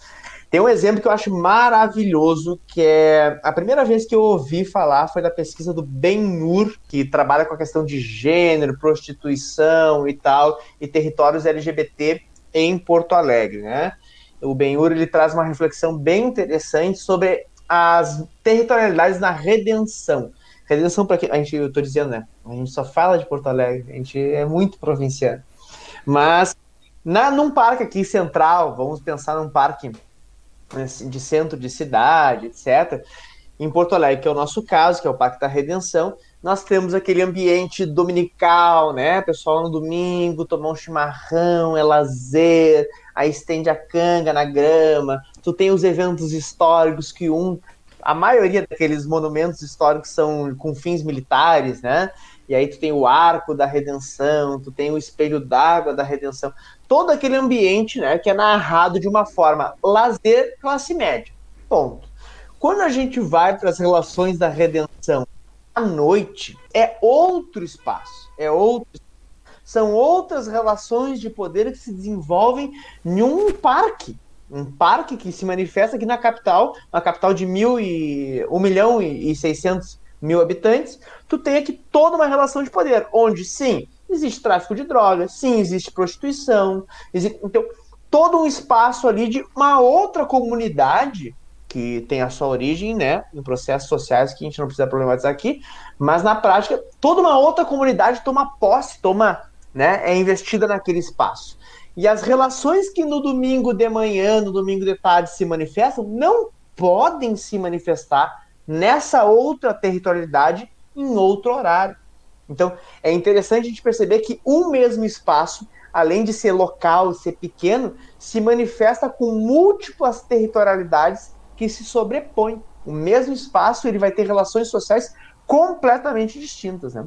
Tem um exemplo que eu acho maravilhoso, que é a primeira vez que eu ouvi falar foi da pesquisa do Ben-Nur, que trabalha com a questão de gênero, prostituição e tal, e territórios LGBT em Porto Alegre, né? O Ben-Hur ele traz uma reflexão bem interessante sobre as territorialidades na redenção. Redenção para que a gente, eu estou dizendo, né? A gente só fala de Porto Alegre, a gente é muito provinciano. Mas na num parque aqui central, vamos pensar num parque de centro de cidade, etc. Em Porto Alegre, que é o nosso caso, que é o Parque da Redenção, nós temos aquele ambiente dominical, né? Pessoal no domingo tomar um chimarrão, é lazer, aí estende a canga na grama. Tu tem os eventos históricos que um a maioria daqueles monumentos históricos são com fins militares, né? E aí tu tem o arco da redenção, tu tem o espelho d'água da redenção, todo aquele ambiente, né, que é narrado de uma forma lazer classe média. Ponto. Quando a gente vai para as relações da redenção à noite, é outro espaço, é outro são outras relações de poder que se desenvolvem em um parque, um parque que se manifesta aqui na capital, uma capital de mil e, 1 milhão e, e 600 mil habitantes, tu tem aqui toda uma relação de poder, onde sim, existe tráfico de drogas, sim, existe prostituição, existe, então todo um espaço ali de uma outra comunidade que tem a sua origem, né, em processos sociais que a gente não precisa problematizar aqui, mas na prática toda uma outra comunidade toma posse, toma, né, é investida naquele espaço. E as relações que no domingo de manhã, no domingo de tarde se manifestam, não podem se manifestar nessa outra territorialidade em outro horário. Então, é interessante a gente perceber que um mesmo espaço, além de ser local, ser pequeno, se manifesta com múltiplas territorialidades que se sobrepõem. O mesmo espaço ele vai ter relações sociais completamente distintas, né?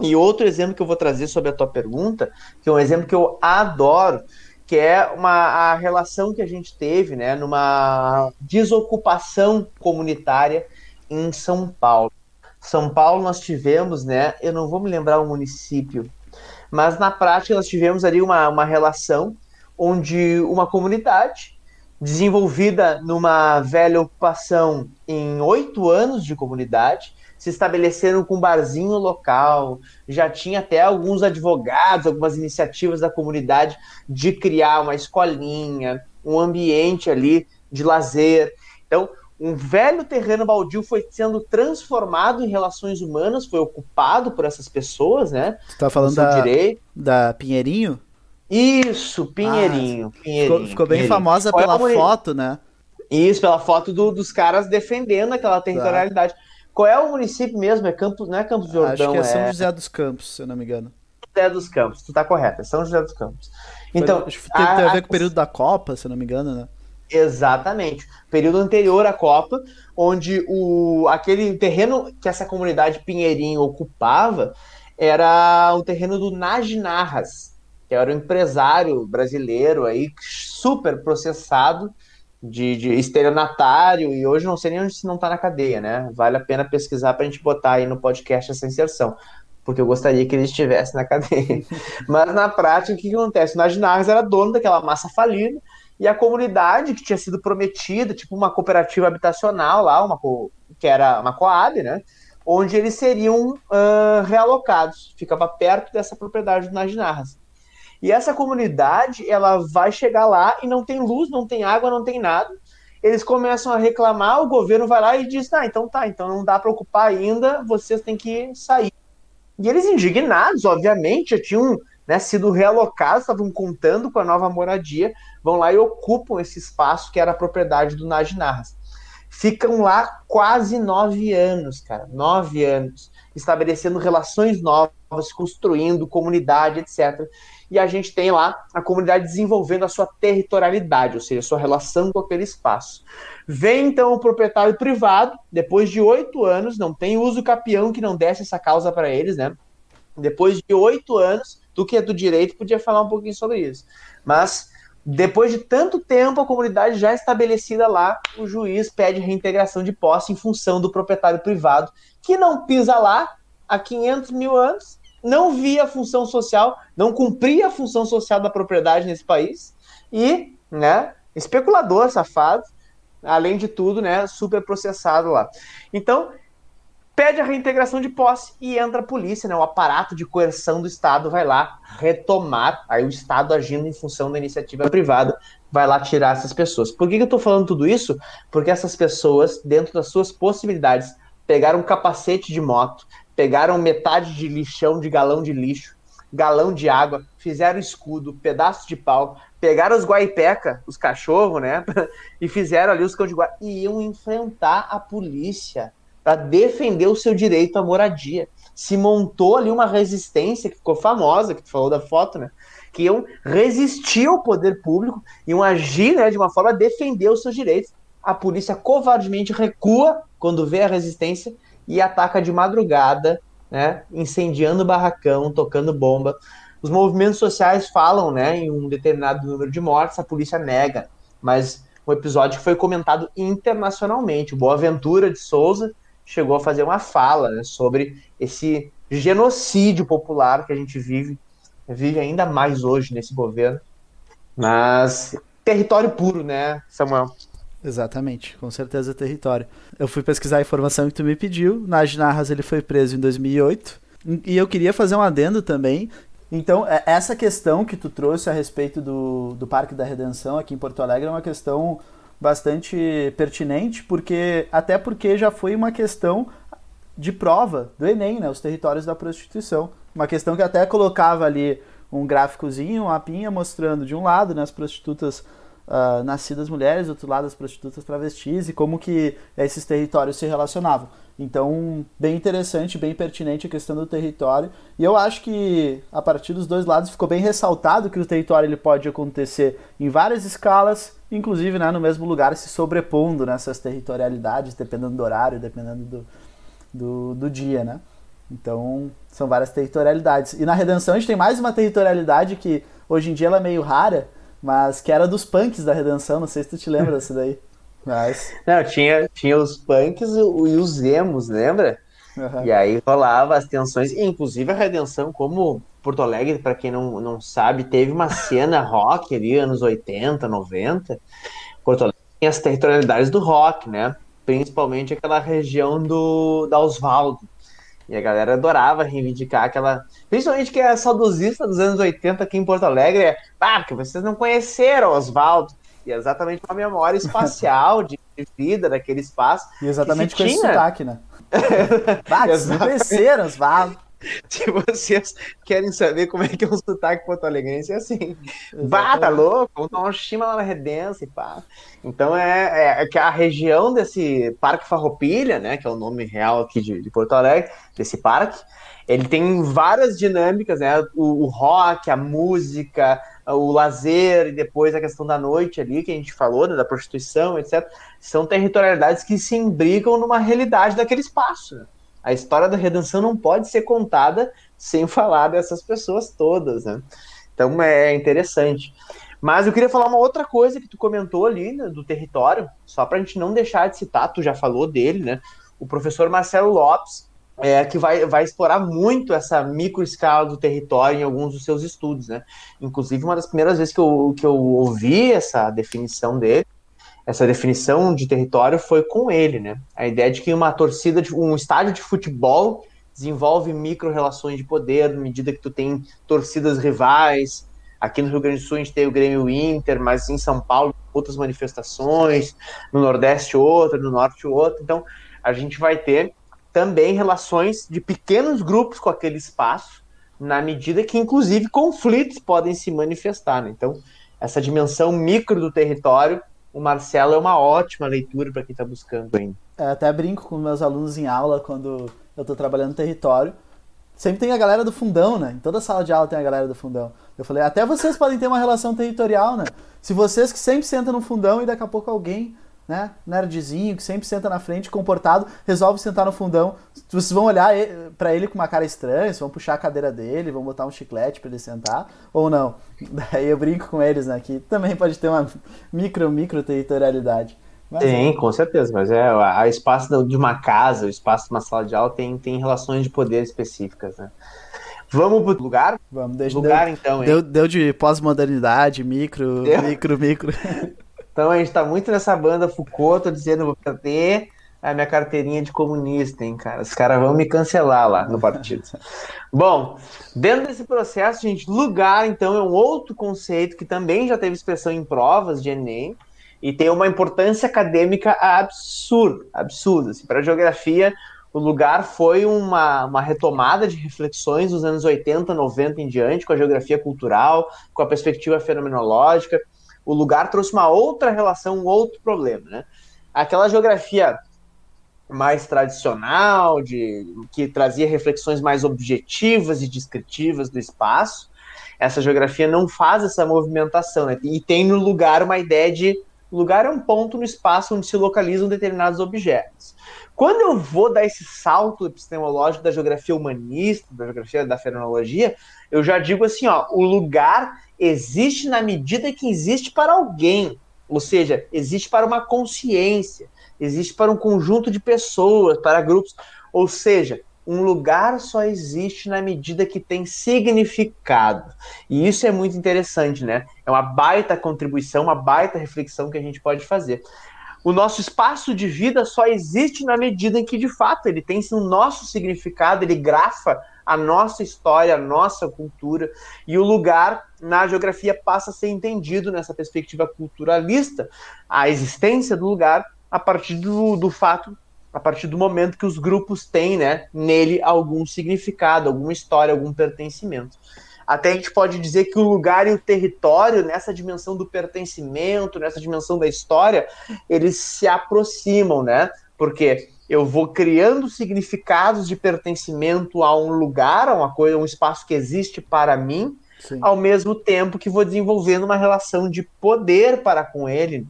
E outro exemplo que eu vou trazer sobre a tua pergunta, que é um exemplo que eu adoro, que é uma, a relação que a gente teve né, numa desocupação comunitária em São Paulo. São Paulo nós tivemos, né? Eu não vou me lembrar o município, mas na prática nós tivemos ali uma, uma relação onde uma comunidade desenvolvida numa velha ocupação em oito anos de comunidade, se estabeleceram com um barzinho local, já tinha até alguns advogados, algumas iniciativas da comunidade de criar uma escolinha, um ambiente ali de lazer. Então, um velho terreno baldio foi sendo transformado em relações humanas, foi ocupado por essas pessoas, né? Você tá falando da, direito. da Pinheirinho? Isso, Pinheirinho. Ah, Pinheirinho ficou, ficou bem famosa pela foto, né? Isso, pela foto do, dos caras defendendo aquela territorialidade. Tá. Qual é o município mesmo? É Campos, não é Campos Jordão? Acho que é São é... José dos Campos, se eu não me engano. São José dos Campos, tu tá correto, é São José dos Campos. Então, Acho que tem, a, tem a ver com o período da Copa, se eu não me engano, né? Exatamente. Período anterior à Copa, onde o, aquele terreno que essa comunidade Pinheirinho ocupava era o terreno do Najinarras, que era um empresário brasileiro aí super processado de, de estelionatário e hoje não sei nem onde se não está na cadeia, né? Vale a pena pesquisar para a gente botar aí no podcast essa inserção, porque eu gostaria que ele estivesse na cadeia. [laughs] Mas na prática, o que, acontece? O Najinarras era dono daquela massa falida e a comunidade que tinha sido prometida, tipo uma cooperativa habitacional lá, uma que era uma Coab, né? Onde eles seriam uh, realocados, ficava perto dessa propriedade do Najinarras. E essa comunidade, ela vai chegar lá e não tem luz, não tem água, não tem nada. Eles começam a reclamar, o governo vai lá e diz: "Ah, então tá, então não dá para ocupar ainda, vocês têm que sair". E eles indignados, obviamente, já tinham né, sido realocados, estavam contando com a nova moradia, vão lá e ocupam esse espaço que era propriedade do Najinarras. Ficam lá quase nove anos, cara, nove anos, estabelecendo relações novas, construindo comunidade, etc. E a gente tem lá a comunidade desenvolvendo a sua territorialidade, ou seja, a sua relação com aquele espaço. Vem então o proprietário privado, depois de oito anos, não tem uso capião que não desse essa causa para eles, né? Depois de oito anos, tu que é do direito podia falar um pouquinho sobre isso. Mas depois de tanto tempo, a comunidade já estabelecida lá, o juiz pede reintegração de posse em função do proprietário privado, que não pisa lá há 500 mil anos, não via a função social, não cumpria a função social da propriedade nesse país, e né, especulador safado, além de tudo, né, super processado lá. Então, pede a reintegração de posse e entra a polícia, né, o aparato de coerção do Estado vai lá retomar, aí o Estado agindo em função da iniciativa privada, vai lá tirar essas pessoas. Por que, que eu estou falando tudo isso? Porque essas pessoas, dentro das suas possibilidades, pegaram um capacete de moto, pegaram metade de lixão de galão de lixo, galão de água, fizeram escudo, pedaço de pau, pegaram os guaipeca, os cachorros, né? [laughs] e fizeram ali os cão de guarda. E iam enfrentar a polícia para defender o seu direito à moradia. Se montou ali uma resistência que ficou famosa, que tu falou da foto, né? Que iam resistir ao poder público, iam agir né, de uma forma a defender os seus direitos. A polícia covardemente recua quando vê a resistência e ataca de madrugada né, incendiando barracão, tocando bomba. Os movimentos sociais falam né, em um determinado número de mortes, a polícia nega, mas um episódio que foi comentado internacionalmente. O Boaventura de Souza chegou a fazer uma fala né, sobre esse genocídio popular que a gente vive, vive ainda mais hoje nesse governo. Mas território puro, né, Samuel? Exatamente, com certeza território. Eu fui pesquisar a informação que tu me pediu. Nas Narras ele foi preso em 2008. E eu queria fazer um adendo também. Então, é, essa questão que tu trouxe a respeito do, do Parque da Redenção aqui em Porto Alegre é uma questão bastante pertinente, porque até porque já foi uma questão de prova do Enem, né, os territórios da prostituição. Uma questão que até colocava ali um gráficozinho, um mapinha mostrando de um lado né, as prostitutas uh, nascidas mulheres, do outro lado as prostitutas travestis e como que esses territórios se relacionavam. Então, bem interessante, bem pertinente a questão do território. E eu acho que a partir dos dois lados ficou bem ressaltado que o território ele pode acontecer em várias escalas, inclusive né, no mesmo lugar, se sobrepondo nessas territorialidades, dependendo do horário, dependendo do, do, do dia, né? Então, são várias territorialidades. E na Redenção a gente tem mais uma territorialidade que hoje em dia ela é meio rara, mas que era dos punks da Redenção, não sei se tu te lembra [laughs] dessa daí. Mas... Não, tinha, tinha os punks e os emos, lembra? Uhum. E aí rolava as tensões, inclusive a Redenção, como Porto Alegre, para quem não, não sabe, teve uma cena rock ali, anos 80, 90. Porto Alegre tem as territorialidades do rock, né? Principalmente aquela região do da Osvaldo. E a galera adorava reivindicar aquela. Principalmente que é saudosista dos anos 80 aqui em Porto Alegre. É, ah, porque vocês não conheceram Oswaldo. E é exatamente uma memória espacial de, vida daquele espaço. E exatamente com tinha... esse sotaque, né? [laughs] ah, vocês não conheceram Oswaldo. [laughs] Se vocês querem saber como é que é o sotaque porto-alegrense, é assim. Bah, tá louco? Vamos tomar um chima lá na Redença e pá. Então é, é, é, que a região desse Parque Farroupilha, né, que é o nome real aqui de, de Porto Alegre, desse parque, ele tem várias dinâmicas, né? O, o, rock, a música, o lazer e depois a questão da noite ali que a gente falou, né, da prostituição, etc. São territorialidades que se imbricam numa realidade daquele espaço. A história da redenção não pode ser contada sem falar dessas pessoas todas, né? Então é interessante. Mas eu queria falar uma outra coisa que tu comentou ali né, do território, só para a gente não deixar de citar, tu já falou dele, né? O professor Marcelo Lopes, é, que vai, vai explorar muito essa microescala do território em alguns dos seus estudos, né? Inclusive, uma das primeiras vezes que eu, que eu ouvi essa definição dele, essa definição de território foi com ele, né? A ideia de que uma torcida, de, um estádio de futebol desenvolve micro-relações de poder, na medida que tu tem torcidas rivais. Aqui no Rio Grande do Sul a gente tem o Grêmio Inter, mas em São Paulo outras manifestações, no Nordeste outra, no Norte outra. Então a gente vai ter também relações de pequenos grupos com aquele espaço, na medida que inclusive conflitos podem se manifestar. Né? Então essa dimensão micro do território o Marcelo é uma ótima leitura para quem está buscando ainda. É, até brinco com meus alunos em aula quando eu estou trabalhando no território. Sempre tem a galera do fundão, né? Em toda sala de aula tem a galera do fundão. Eu falei, até vocês podem ter uma relação territorial, né? Se vocês que sempre sentam no fundão e daqui a pouco alguém né? Nerdzinho, que sempre senta na frente, comportado, resolve sentar no fundão. Vocês vão olhar para ele com uma cara estranha, vão puxar a cadeira dele, vão botar um chiclete para ele sentar, ou não. [laughs] Daí eu brinco com eles, né? Que também pode ter uma micro, micro territorialidade. Mas Sim, é. com certeza, mas é a espaço de uma casa, o espaço de uma sala de aula tem, tem relações de poder específicas, né? Vamos pro lugar? Vamos, deixa lugar deu, então, hein? Deu, deu de pós-modernidade, micro, deu. micro, micro. [laughs] Então a gente tá muito nessa banda Foucault, tô dizendo, vou perder a minha carteirinha de comunista, hein, cara. Os caras vão me cancelar lá no partido. [laughs] Bom, dentro desse processo, gente, lugar, então, é um outro conceito que também já teve expressão em provas de Enem e tem uma importância acadêmica absurda, absurda. Assim, Para a geografia, o lugar foi uma, uma retomada de reflexões dos anos 80, 90 em diante, com a geografia cultural, com a perspectiva fenomenológica. O lugar trouxe uma outra relação, um outro problema. Né? Aquela geografia mais tradicional, de que trazia reflexões mais objetivas e descritivas do espaço. Essa geografia não faz essa movimentação, né? E tem no lugar uma ideia de lugar é um ponto no espaço onde se localizam determinados objetos. Quando eu vou dar esse salto epistemológico da geografia humanista, da geografia da fenomenologia, eu já digo assim, ó, o lugar existe na medida que existe para alguém, ou seja, existe para uma consciência, existe para um conjunto de pessoas, para grupos, ou seja, um lugar só existe na medida que tem significado. E isso é muito interessante, né? É uma baita contribuição, uma baita reflexão que a gente pode fazer. O nosso espaço de vida só existe na medida em que, de fato, ele tem o nosso significado, ele grafa a nossa história, a nossa cultura, e o lugar na geografia passa a ser entendido nessa perspectiva culturalista, a existência do lugar a partir do, do fato a partir do momento que os grupos têm né, nele algum significado, alguma história, algum pertencimento. Até a gente pode dizer que o lugar e o território, nessa dimensão do pertencimento, nessa dimensão da história, eles se aproximam, né? Porque eu vou criando significados de pertencimento a um lugar, a uma coisa, a um espaço que existe para mim, Sim. ao mesmo tempo que vou desenvolvendo uma relação de poder para com ele.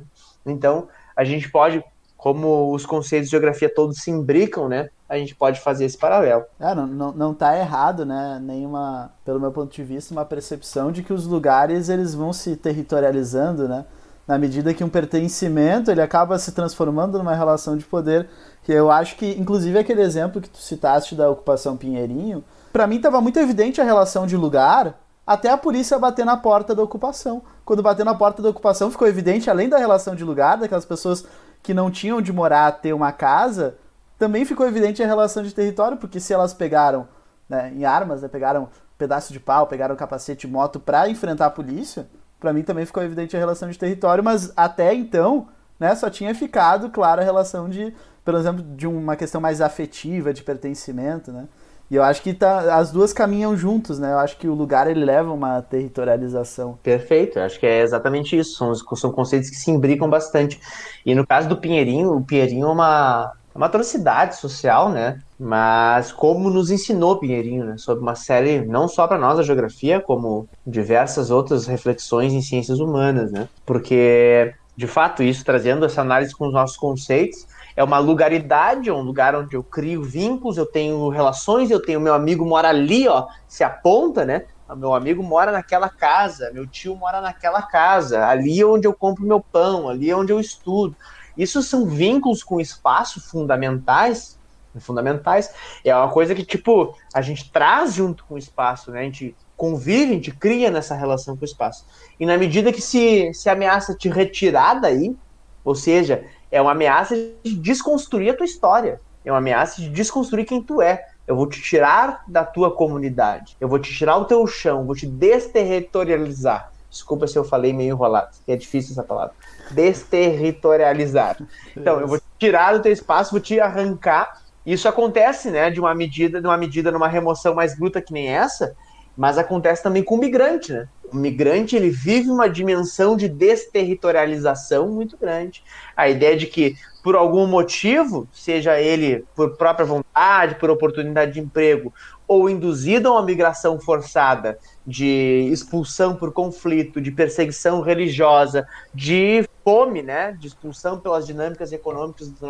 Então, a gente pode como os conceitos de geografia todos se imbricam, né? A gente pode fazer esse paralelo. É, não, não, não tá errado, né? Nenhuma, pelo meu ponto de vista, uma percepção de que os lugares eles vão se territorializando, né? Na medida que um pertencimento ele acaba se transformando numa relação de poder, que eu acho que, inclusive, aquele exemplo que tu citaste da ocupação Pinheirinho, para mim estava muito evidente a relação de lugar até a polícia bater na porta da ocupação. Quando bateu na porta da ocupação, ficou evidente, além da relação de lugar, daquelas pessoas que não tinham de morar ter uma casa, também ficou evidente a relação de território, porque se elas pegaram né, em armas, né, pegaram pedaço de pau, pegaram capacete moto para enfrentar a polícia, para mim também ficou evidente a relação de território, mas até então, né, só tinha ficado clara a relação de, por exemplo, de uma questão mais afetiva, de pertencimento, né? E eu acho que tá, as duas caminham juntos, né? Eu acho que o lugar ele leva uma territorialização. Perfeito, eu acho que é exatamente isso. São, são conceitos que se imbricam bastante. E no caso do Pinheirinho, o Pinheirinho é uma, é uma atrocidade social, né? Mas como nos ensinou Pinheirinho, né? Sobre uma série, não só para nós da geografia, como diversas outras reflexões em ciências humanas, né? Porque, de fato, isso trazendo essa análise com os nossos conceitos, é uma lugaridade, é um lugar onde eu crio vínculos, eu tenho relações, eu tenho meu amigo mora ali, ó, se aponta, né? Meu amigo mora naquela casa, meu tio mora naquela casa, ali é onde eu compro meu pão, ali é onde eu estudo. Isso são vínculos com espaço fundamentais, fundamentais. É uma coisa que tipo a gente traz junto com o espaço, né? A gente convive, a gente cria nessa relação com o espaço. E na medida que se, se ameaça te retirar daí, ou seja, é uma ameaça de desconstruir a tua história. É uma ameaça de desconstruir quem tu é. Eu vou te tirar da tua comunidade. Eu vou te tirar o teu chão. Vou te desterritorializar. Desculpa se eu falei meio enrolado. É difícil essa palavra. Desterritorializar. Então, eu vou te tirar do teu espaço, vou te arrancar. Isso acontece, né, de uma medida, de uma medida numa remoção mais bruta que nem essa, mas acontece também com o migrante, né? O migrante ele vive uma dimensão de desterritorialização muito grande. A ideia de que, por algum motivo, seja ele por própria vontade, por oportunidade de emprego, ou induzido a uma migração forçada, de expulsão por conflito, de perseguição religiosa, de fome, né, de expulsão pelas dinâmicas econômicas do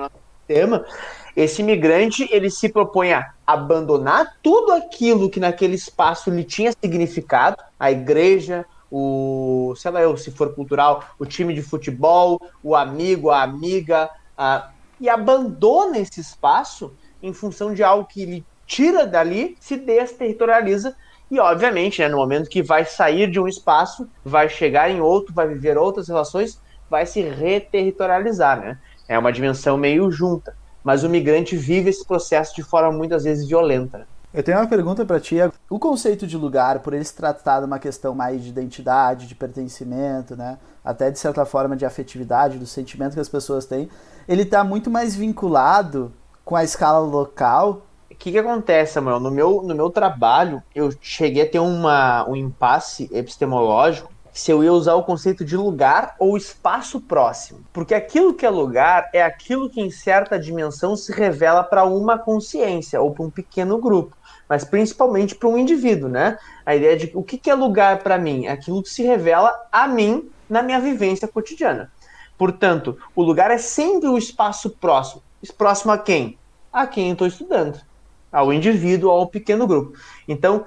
sistema, esse imigrante ele se propõe a abandonar tudo aquilo que naquele espaço lhe tinha significado, a igreja, o, sei lá eu, se for cultural, o time de futebol, o amigo, a amiga, a, e abandona esse espaço em função de algo que lhe tira dali, se desterritorializa e, obviamente, né, no momento que vai sair de um espaço, vai chegar em outro, vai viver outras relações, vai se reterritorializar, né? É uma dimensão meio junta. Mas o migrante vive esse processo de forma muitas vezes violenta. Eu tenho uma pergunta para ti. O conceito de lugar, por ele se tratar de uma questão mais de identidade, de pertencimento, né? até de certa forma de afetividade, do sentimento que as pessoas têm, ele está muito mais vinculado com a escala local. O que, que acontece, Samuel? No meu, no meu trabalho, eu cheguei a ter uma, um impasse epistemológico se eu ia usar o conceito de lugar ou espaço próximo. Porque aquilo que é lugar é aquilo que em certa dimensão se revela para uma consciência ou para um pequeno grupo mas principalmente para um indivíduo, né? A ideia de o que, é lugar para mim? É aquilo que se revela a mim na minha vivência cotidiana. Portanto, o lugar é sempre o espaço próximo. Próximo a quem? A quem estou estudando. Ao indivíduo, ao pequeno grupo. Então,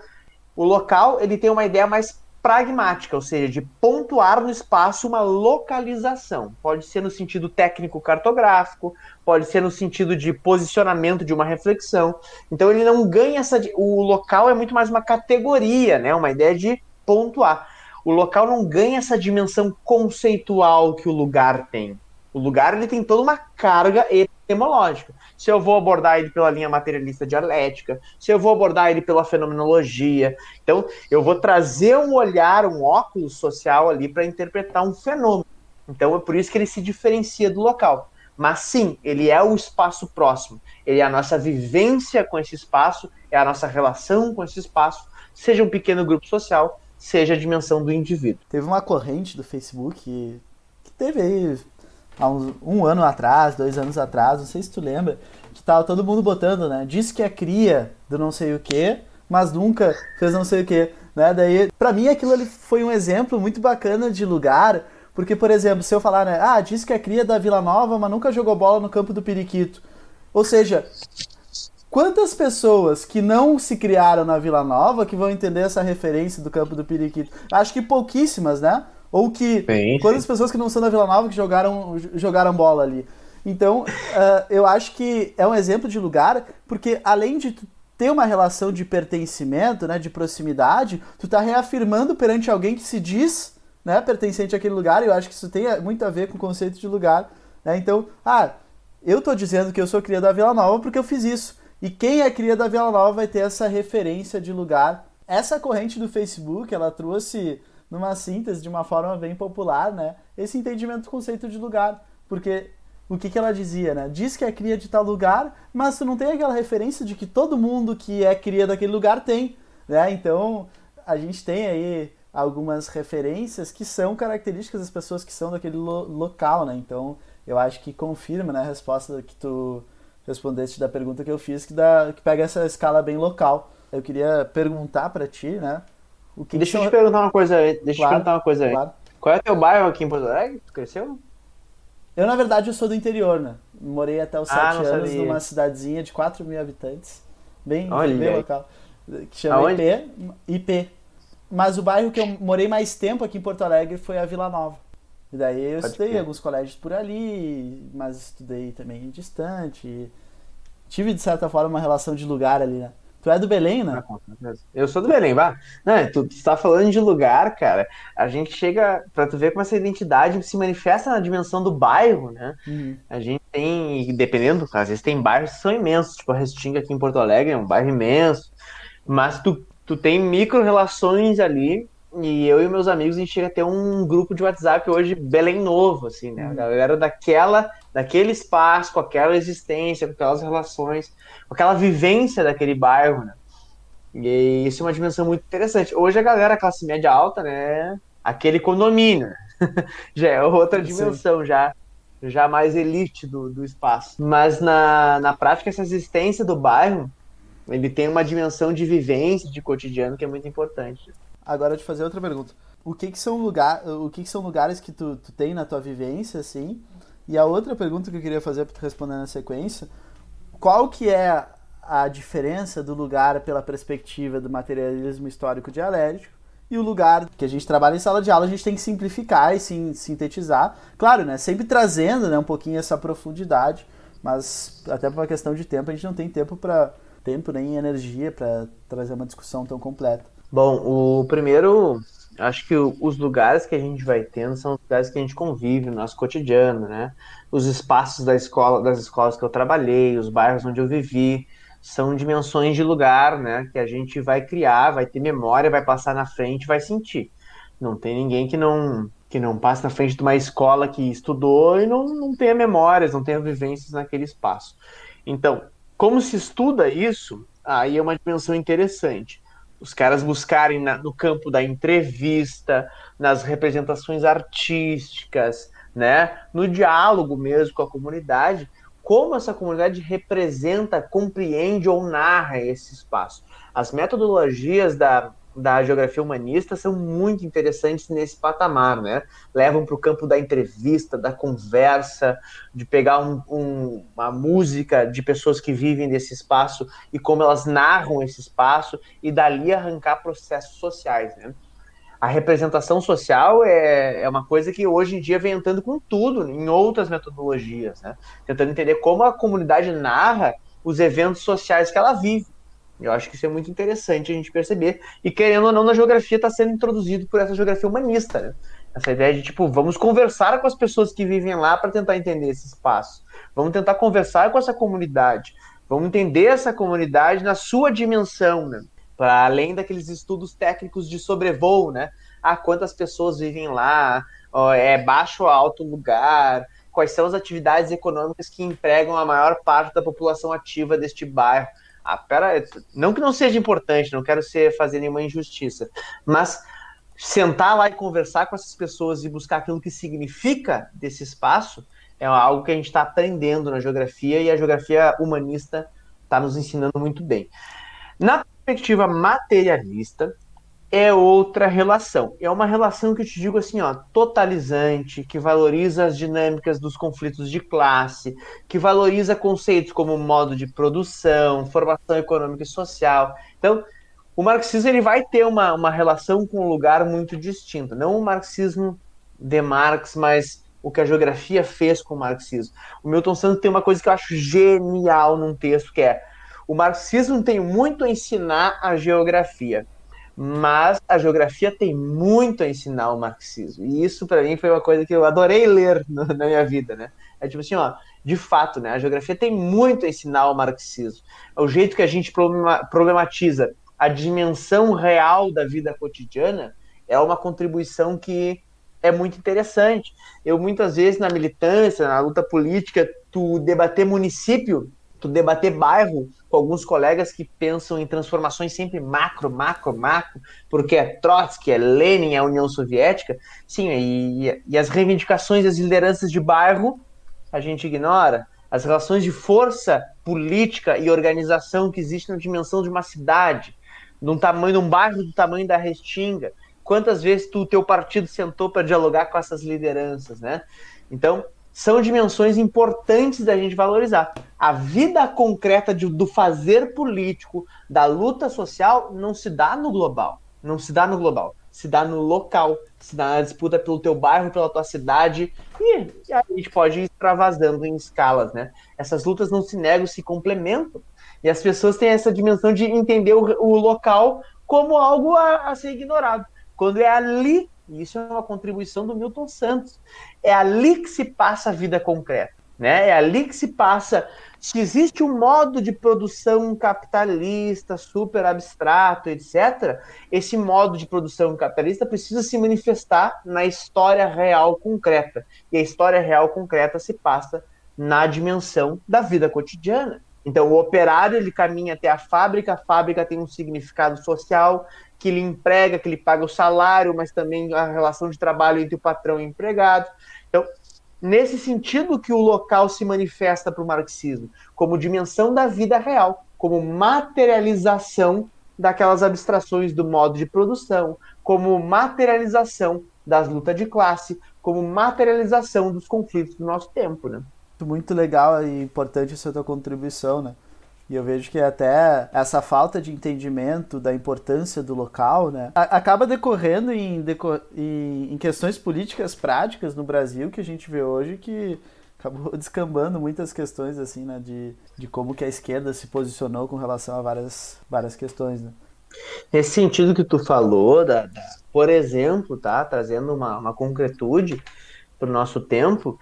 o local ele tem uma ideia mais pragmática, ou seja, de pontuar no espaço uma localização. Pode ser no sentido técnico cartográfico, pode ser no sentido de posicionamento de uma reflexão. Então ele não ganha essa. O local é muito mais uma categoria, né? Uma ideia de pontuar. O local não ganha essa dimensão conceitual que o lugar tem. O lugar ele tem toda uma carga epistemológica. Se eu vou abordar ele pela linha materialista dialética, se eu vou abordar ele pela fenomenologia, então eu vou trazer um olhar, um óculos social ali para interpretar um fenômeno. Então é por isso que ele se diferencia do local. Mas sim, ele é o espaço próximo. Ele é a nossa vivência com esse espaço, é a nossa relação com esse espaço, seja um pequeno grupo social, seja a dimensão do indivíduo. Teve uma corrente do Facebook que, que teve aí há uns, um ano atrás, dois anos atrás, não sei se tu lembra, que tava todo mundo botando, né? Diz que é cria do não sei o que, mas nunca fez não sei o que, né? Daí, para mim aquilo ali foi um exemplo muito bacana de lugar, porque por exemplo, se eu falar, né, ah, diz que é cria da Vila Nova, mas nunca jogou bola no campo do Periquito. Ou seja, quantas pessoas que não se criaram na Vila Nova que vão entender essa referência do campo do Periquito? Acho que pouquíssimas, né? Ou que bem, quantas pessoas que não são da Vila Nova que jogaram, jogaram bola ali. Então, uh, eu acho que é um exemplo de lugar, porque além de ter uma relação de pertencimento, né, de proximidade, tu tá reafirmando perante alguém que se diz né, pertencente àquele lugar, e eu acho que isso tem muito a ver com o conceito de lugar. Né? Então, ah, eu tô dizendo que eu sou cria da Vila Nova porque eu fiz isso. E quem é cria da Vila Nova vai ter essa referência de lugar. Essa corrente do Facebook, ela trouxe numa síntese, de uma forma bem popular, né? Esse entendimento do conceito de lugar. Porque o que, que ela dizia, né? Diz que é cria de tal lugar, mas tu não tem aquela referência de que todo mundo que é cria daquele lugar tem, né? Então, a gente tem aí algumas referências que são características das pessoas que são daquele lo local, né? Então, eu acho que confirma, né, a resposta que tu respondeste da pergunta que eu fiz, que, dá, que pega essa escala bem local. Eu queria perguntar para ti, né, o que deixa eu te perguntar uma coisa aí. Deixa claro, eu te perguntar uma coisa aí. Claro. Qual é o teu bairro aqui em Porto Alegre? Tu cresceu? Eu, na verdade, eu sou do interior, né? Morei até os ah, sete anos sabia. numa cidadezinha de 4 mil habitantes. Bem, Olha bem local. Que chama Aonde? IP. IP. Mas o bairro que eu morei mais tempo aqui em Porto Alegre foi a Vila Nova. E daí eu Pode estudei alguns colégios por ali, mas estudei também distante. Tive, de certa forma, uma relação de lugar ali, né? Tu é do Belém, né? Ah, eu sou do Belém, vá. Não, tu, tu tá falando de lugar, cara. A gente chega pra tu ver como essa identidade se manifesta na dimensão do bairro, né? Uhum. A gente tem, dependendo, às vezes tem bairros que são imensos, tipo a Restinga aqui em Porto Alegre, é um bairro imenso. Mas tu, tu tem micro-relações ali e eu e meus amigos, a gente chega a ter um grupo de WhatsApp hoje Belém novo, assim, né? A uhum. galera daquela, daquele espaço, com aquela existência, com aquelas relações, com aquela vivência daquele bairro, né? E isso é uma dimensão muito interessante. Hoje a galera, classe média alta, né? Aquele condomínio, [laughs] já é outra dimensão, Sim. já já mais elite do, do espaço. Mas na, na prática, essa existência do bairro, ele tem uma dimensão de vivência, de cotidiano que é muito importante. Agora te fazer outra pergunta. O que, que são lugar, o que, que são lugares que tu, tu tem na tua vivência, assim? E a outra pergunta que eu queria fazer para tu responder na sequência, qual que é a diferença do lugar pela perspectiva do materialismo histórico dialético e o lugar que a gente trabalha em sala de aula, a gente tem que simplificar e sim, sintetizar. Claro, né, sempre trazendo né, um pouquinho essa profundidade, mas até por uma questão de tempo, a gente não tem tempo para tempo nem energia para trazer uma discussão tão completa. Bom, o primeiro acho que os lugares que a gente vai tendo são os lugares que a gente convive no nosso cotidiano, né? Os espaços da escola, das escolas que eu trabalhei, os bairros onde eu vivi, são dimensões de lugar, né? Que a gente vai criar, vai ter memória, vai passar na frente, vai sentir. Não tem ninguém que não que não passe na frente de uma escola que estudou e não, não tenha memórias, não tenha vivências naquele espaço. Então, como se estuda isso, aí é uma dimensão interessante os caras buscarem na, no campo da entrevista, nas representações artísticas, né, no diálogo mesmo com a comunidade, como essa comunidade representa, compreende ou narra esse espaço. As metodologias da, da geografia humanista são muito interessantes nesse patamar, né? Levam para o campo da entrevista, da conversa, de pegar um, um, uma música de pessoas que vivem nesse espaço e como elas narram esse espaço e dali arrancar processos sociais, né? A representação social é, é uma coisa que hoje em dia vem entrando com tudo, em outras metodologias, né? Tentando entender como a comunidade narra os eventos sociais que ela vive. Eu acho que isso é muito interessante a gente perceber. E querendo ou não, na geografia está sendo introduzido por essa geografia humanista, né? Essa ideia de, tipo, vamos conversar com as pessoas que vivem lá para tentar entender esse espaço. Vamos tentar conversar com essa comunidade. Vamos entender essa comunidade na sua dimensão, né? Para além daqueles estudos técnicos de sobrevoo, né? Ah, quantas pessoas vivem lá? É baixo ou alto lugar? Quais são as atividades econômicas que empregam a maior parte da população ativa deste bairro? Ah, pera, não que não seja importante, não quero ser fazer nenhuma injustiça, mas sentar lá e conversar com essas pessoas e buscar aquilo que significa desse espaço é algo que a gente está aprendendo na geografia e a geografia humanista está nos ensinando muito bem. Na perspectiva materialista, é outra relação. É uma relação que eu te digo assim, ó, totalizante, que valoriza as dinâmicas dos conflitos de classe, que valoriza conceitos como modo de produção, formação econômica e social. Então, o marxismo ele vai ter uma, uma relação com um lugar muito distinto. Não o marxismo de Marx, mas o que a geografia fez com o marxismo. O Milton Santos tem uma coisa que eu acho genial num texto, que é o marxismo tem muito a ensinar a geografia mas a geografia tem muito a ensinar o marxismo. E isso para mim foi uma coisa que eu adorei ler [laughs] no, na minha vida, né? É tipo assim, ó, de fato, né? A geografia tem muito a ensinar o marxismo. O jeito que a gente problematiza a dimensão real da vida cotidiana é uma contribuição que é muito interessante. Eu muitas vezes na militância, na luta política, tu debater município tu debater bairro com alguns colegas que pensam em transformações sempre macro, macro, macro, porque é Trotsky, é Lenin, é a União Soviética, sim, e, e as reivindicações das lideranças de bairro a gente ignora. As relações de força política e organização que existem na dimensão de uma cidade, num tamanho, num bairro do tamanho da Restinga. Quantas vezes tu, teu partido sentou para dialogar com essas lideranças, né? Então, são dimensões importantes da gente valorizar. A vida concreta de, do fazer político, da luta social, não se dá no global. Não se dá no global. Se dá no local, se dá na disputa pelo teu bairro, pela tua cidade, e, e a gente pode ir extravasando em escalas, né? Essas lutas não se negam, se complementam. E as pessoas têm essa dimensão de entender o, o local como algo a, a ser ignorado. Quando é ali isso é uma contribuição do Milton Santos. É ali que se passa a vida concreta. Né? É ali que se passa. Se existe um modo de produção capitalista super abstrato, etc., esse modo de produção capitalista precisa se manifestar na história real concreta. E a história real concreta se passa na dimensão da vida cotidiana. Então, o operário ele caminha até a fábrica, a fábrica tem um significado social, que lhe emprega, que lhe paga o salário, mas também a relação de trabalho entre o patrão e o empregado. Então, nesse sentido que o local se manifesta para o marxismo, como dimensão da vida real, como materialização daquelas abstrações do modo de produção, como materialização das lutas de classe, como materialização dos conflitos do nosso tempo, né? Muito legal e importante essa tua contribuição, né? E eu vejo que até essa falta de entendimento da importância do local, né, acaba decorrendo em, deco em, em, questões políticas práticas no Brasil que a gente vê hoje que acabou [laughs] descambando muitas questões assim, né, de, de como que a esquerda se posicionou com relação a várias, várias questões, né. Nesse sentido que tu falou da, Por exemplo, tá? Trazendo uma, uma concretude para o nosso tempo,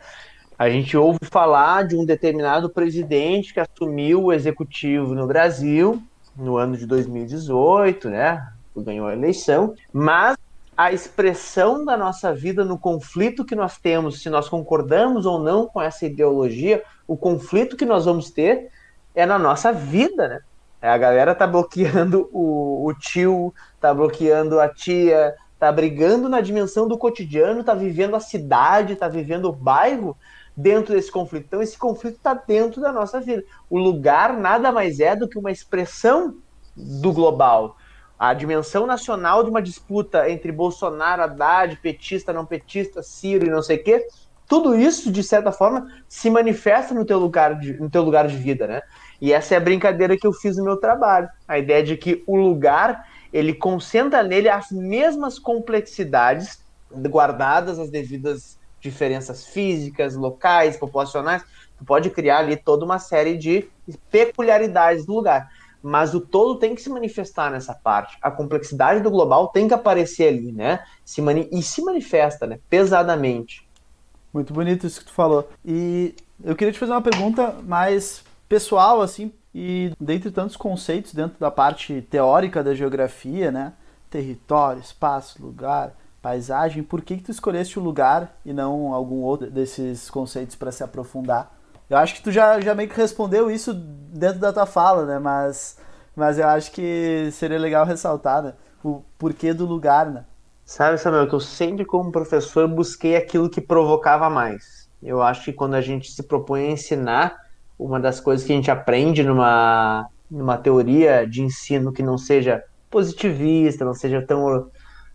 a gente ouve falar de um determinado presidente que assumiu o executivo no Brasil no ano de 2018, né? Ganhou a eleição, mas a expressão da nossa vida no conflito que nós temos, se nós concordamos ou não com essa ideologia, o conflito que nós vamos ter é na nossa vida, né? A galera tá bloqueando o, o tio, tá bloqueando a tia, tá brigando na dimensão do cotidiano, tá vivendo a cidade, tá vivendo o bairro dentro desse conflito. Então, esse conflito está dentro da nossa vida. O lugar nada mais é do que uma expressão do global. A dimensão nacional de uma disputa entre Bolsonaro, Haddad, petista, não petista, Ciro e não sei o quê, tudo isso, de certa forma, se manifesta no teu lugar de, no teu lugar de vida, né? E essa é a brincadeira que eu fiz no meu trabalho. A ideia de que o lugar, ele concentra nele as mesmas complexidades guardadas as devidas diferenças físicas, locais, populacionais, tu pode criar ali toda uma série de peculiaridades do lugar. Mas o todo tem que se manifestar nessa parte. A complexidade do global tem que aparecer ali, né? Se mani e se manifesta, né? Pesadamente. Muito bonito isso que tu falou. E eu queria te fazer uma pergunta mais pessoal, assim, e dentre tantos conceitos dentro da parte teórica da geografia, né? Território, espaço, lugar, paisagem, por que, que tu escolheste o lugar e não algum outro desses conceitos para se aprofundar? Eu acho que tu já, já meio que respondeu isso dentro da tua fala, né? Mas, mas eu acho que seria legal ressaltar, né? O porquê do lugar, né? Sabe, Samuel, que eu sempre, como professor, busquei aquilo que provocava mais. Eu acho que quando a gente se propõe a ensinar, uma das coisas que a gente aprende numa, numa teoria de ensino que não seja positivista, não seja tão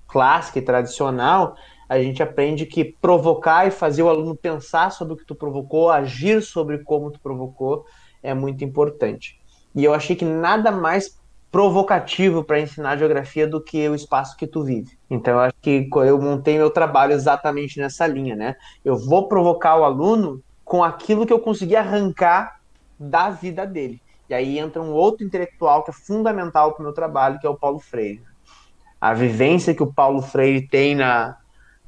clássica e tradicional, a gente aprende que provocar e fazer o aluno pensar sobre o que tu provocou, agir sobre como tu provocou, é muito importante. E eu achei que nada mais provocativo para ensinar geografia do que o espaço que tu vive. Então eu acho que eu montei meu trabalho exatamente nessa linha, né? Eu vou provocar o aluno com aquilo que eu consegui arrancar da vida dele. E aí entra um outro intelectual que é fundamental para o meu trabalho, que é o Paulo Freire a vivência que o Paulo Freire tem na,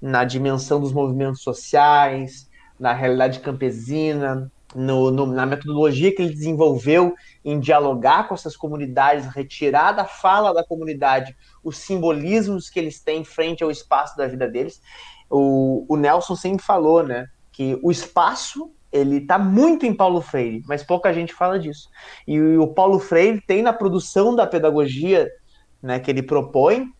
na dimensão dos movimentos sociais, na realidade campesina, no, no, na metodologia que ele desenvolveu em dialogar com essas comunidades, retirar da fala da comunidade os simbolismos que eles têm frente ao espaço da vida deles. O, o Nelson sempre falou, né, que o espaço ele está muito em Paulo Freire, mas pouca gente fala disso. E o Paulo Freire tem na produção da pedagogia né, que ele propõe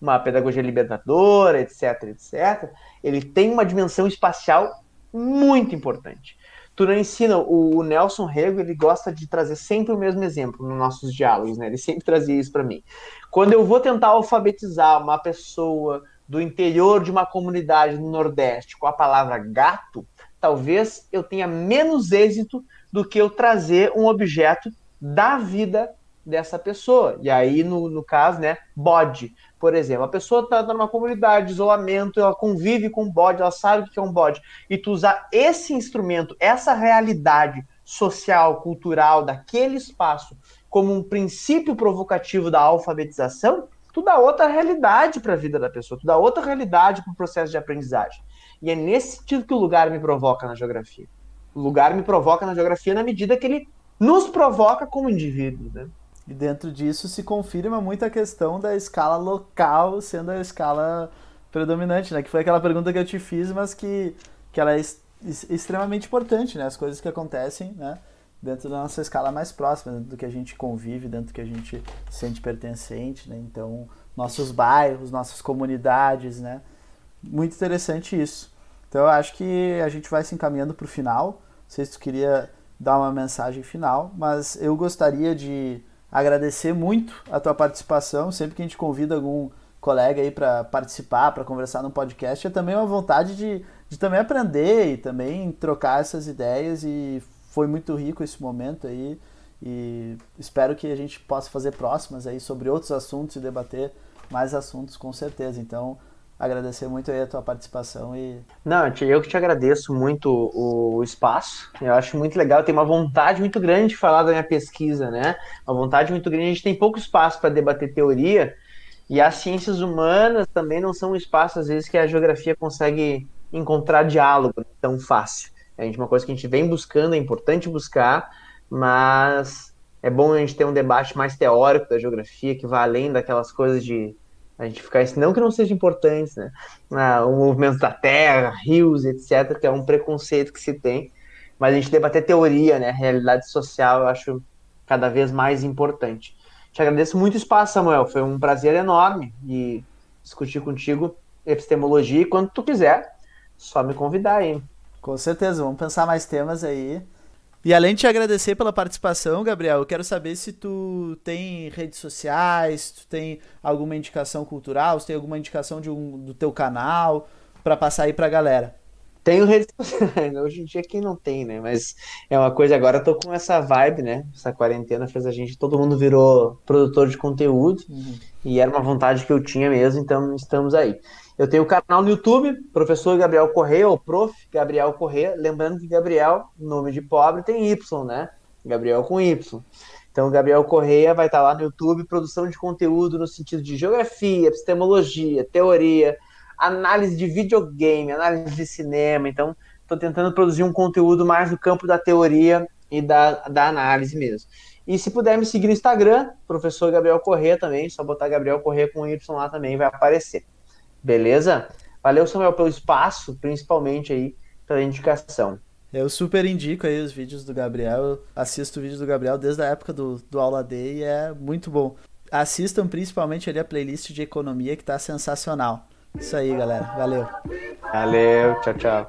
uma pedagogia libertadora, etc, etc, ele tem uma dimensão espacial muito importante. Tu não ensina, o Nelson Rego, ele gosta de trazer sempre o mesmo exemplo nos nossos diálogos, né? Ele sempre trazia isso para mim. Quando eu vou tentar alfabetizar uma pessoa do interior de uma comunidade no Nordeste com a palavra gato, talvez eu tenha menos êxito do que eu trazer um objeto da vida dessa pessoa. E aí, no, no caso, né, bode. Por exemplo, a pessoa está numa comunidade de isolamento, ela convive com bode, ela sabe o que é um bode. E tu usar esse instrumento, essa realidade social, cultural daquele espaço, como um princípio provocativo da alfabetização, tu dá outra realidade para a vida da pessoa, tu dá outra realidade para o processo de aprendizagem. E é nesse sentido que o lugar me provoca na geografia. O lugar me provoca na geografia na medida que ele nos provoca como indivíduos. Né? E dentro disso se confirma muito a questão da escala local sendo a escala predominante, né? Que foi aquela pergunta que eu te fiz, mas que, que ela é extremamente importante, né? As coisas que acontecem, né? Dentro da nossa escala mais próxima, dentro do que a gente convive, dentro do que a gente sente pertencente, né? Então, nossos bairros, nossas comunidades, né? Muito interessante isso. Então, eu acho que a gente vai se encaminhando para o final. Não sei se tu queria dar uma mensagem final, mas eu gostaria de agradecer muito a tua participação. Sempre que a gente convida algum colega aí para participar, para conversar no podcast, é também uma vontade de, de também aprender e também trocar essas ideias e foi muito rico esse momento aí e espero que a gente possa fazer próximas aí sobre outros assuntos e debater mais assuntos com certeza. Então, agradecer muito aí a tua participação e não eu que te agradeço muito o espaço eu acho muito legal tenho uma vontade muito grande de falar da minha pesquisa né uma vontade muito grande a gente tem pouco espaço para debater teoria E as ciências humanas também não são um espaço, às vezes, que a geografia consegue encontrar diálogo tão fácil. Gente, uma coisa que a gente vem buscando, é importante buscar, mas é bom a gente ter um debate mais teórico da geografia, que vai além daquelas coisas de a gente ficar não que não sejam importantes, né? Ah, o movimento da terra, rios, etc., que é um preconceito que se tem, mas a gente debater teoria, né? Realidade social, eu acho cada vez mais importante. Te agradeço muito o espaço, Samuel. Foi um prazer enorme e discutir contigo epistemologia. E quando tu quiser, só me convidar aí. Com certeza, vamos pensar mais temas aí. E além de te agradecer pela participação, Gabriel, eu quero saber se tu tem redes sociais, tu tem alguma indicação cultural, se tem alguma indicação de um, do teu canal para passar aí pra galera. Tenho redes sociais, [laughs] hoje em dia quem não tem, né? Mas é uma coisa, agora eu tô com essa vibe, né? Essa quarentena fez a gente, todo mundo virou produtor de conteúdo uhum. e era uma vontade que eu tinha mesmo, então estamos aí. Eu tenho o canal no YouTube, professor Gabriel Correia, ou prof. Gabriel Correia, lembrando que Gabriel, nome de pobre, tem Y, né? Gabriel com Y. Então, Gabriel Correia vai estar lá no YouTube, produção de conteúdo no sentido de geografia, epistemologia, teoria, análise de videogame, análise de cinema. Então, estou tentando produzir um conteúdo mais no campo da teoria e da, da análise mesmo. E se puder me seguir no Instagram, professor Gabriel Corrêa também, só botar Gabriel Corrêa com Y lá também vai aparecer. Beleza? Valeu, Samuel, pelo espaço, principalmente aí pela indicação. Eu super indico aí os vídeos do Gabriel. Eu assisto vídeos do Gabriel desde a época do, do Aula D e é muito bom. Assistam principalmente ali a playlist de economia que tá sensacional. Isso aí, galera. Valeu. Valeu, tchau, tchau.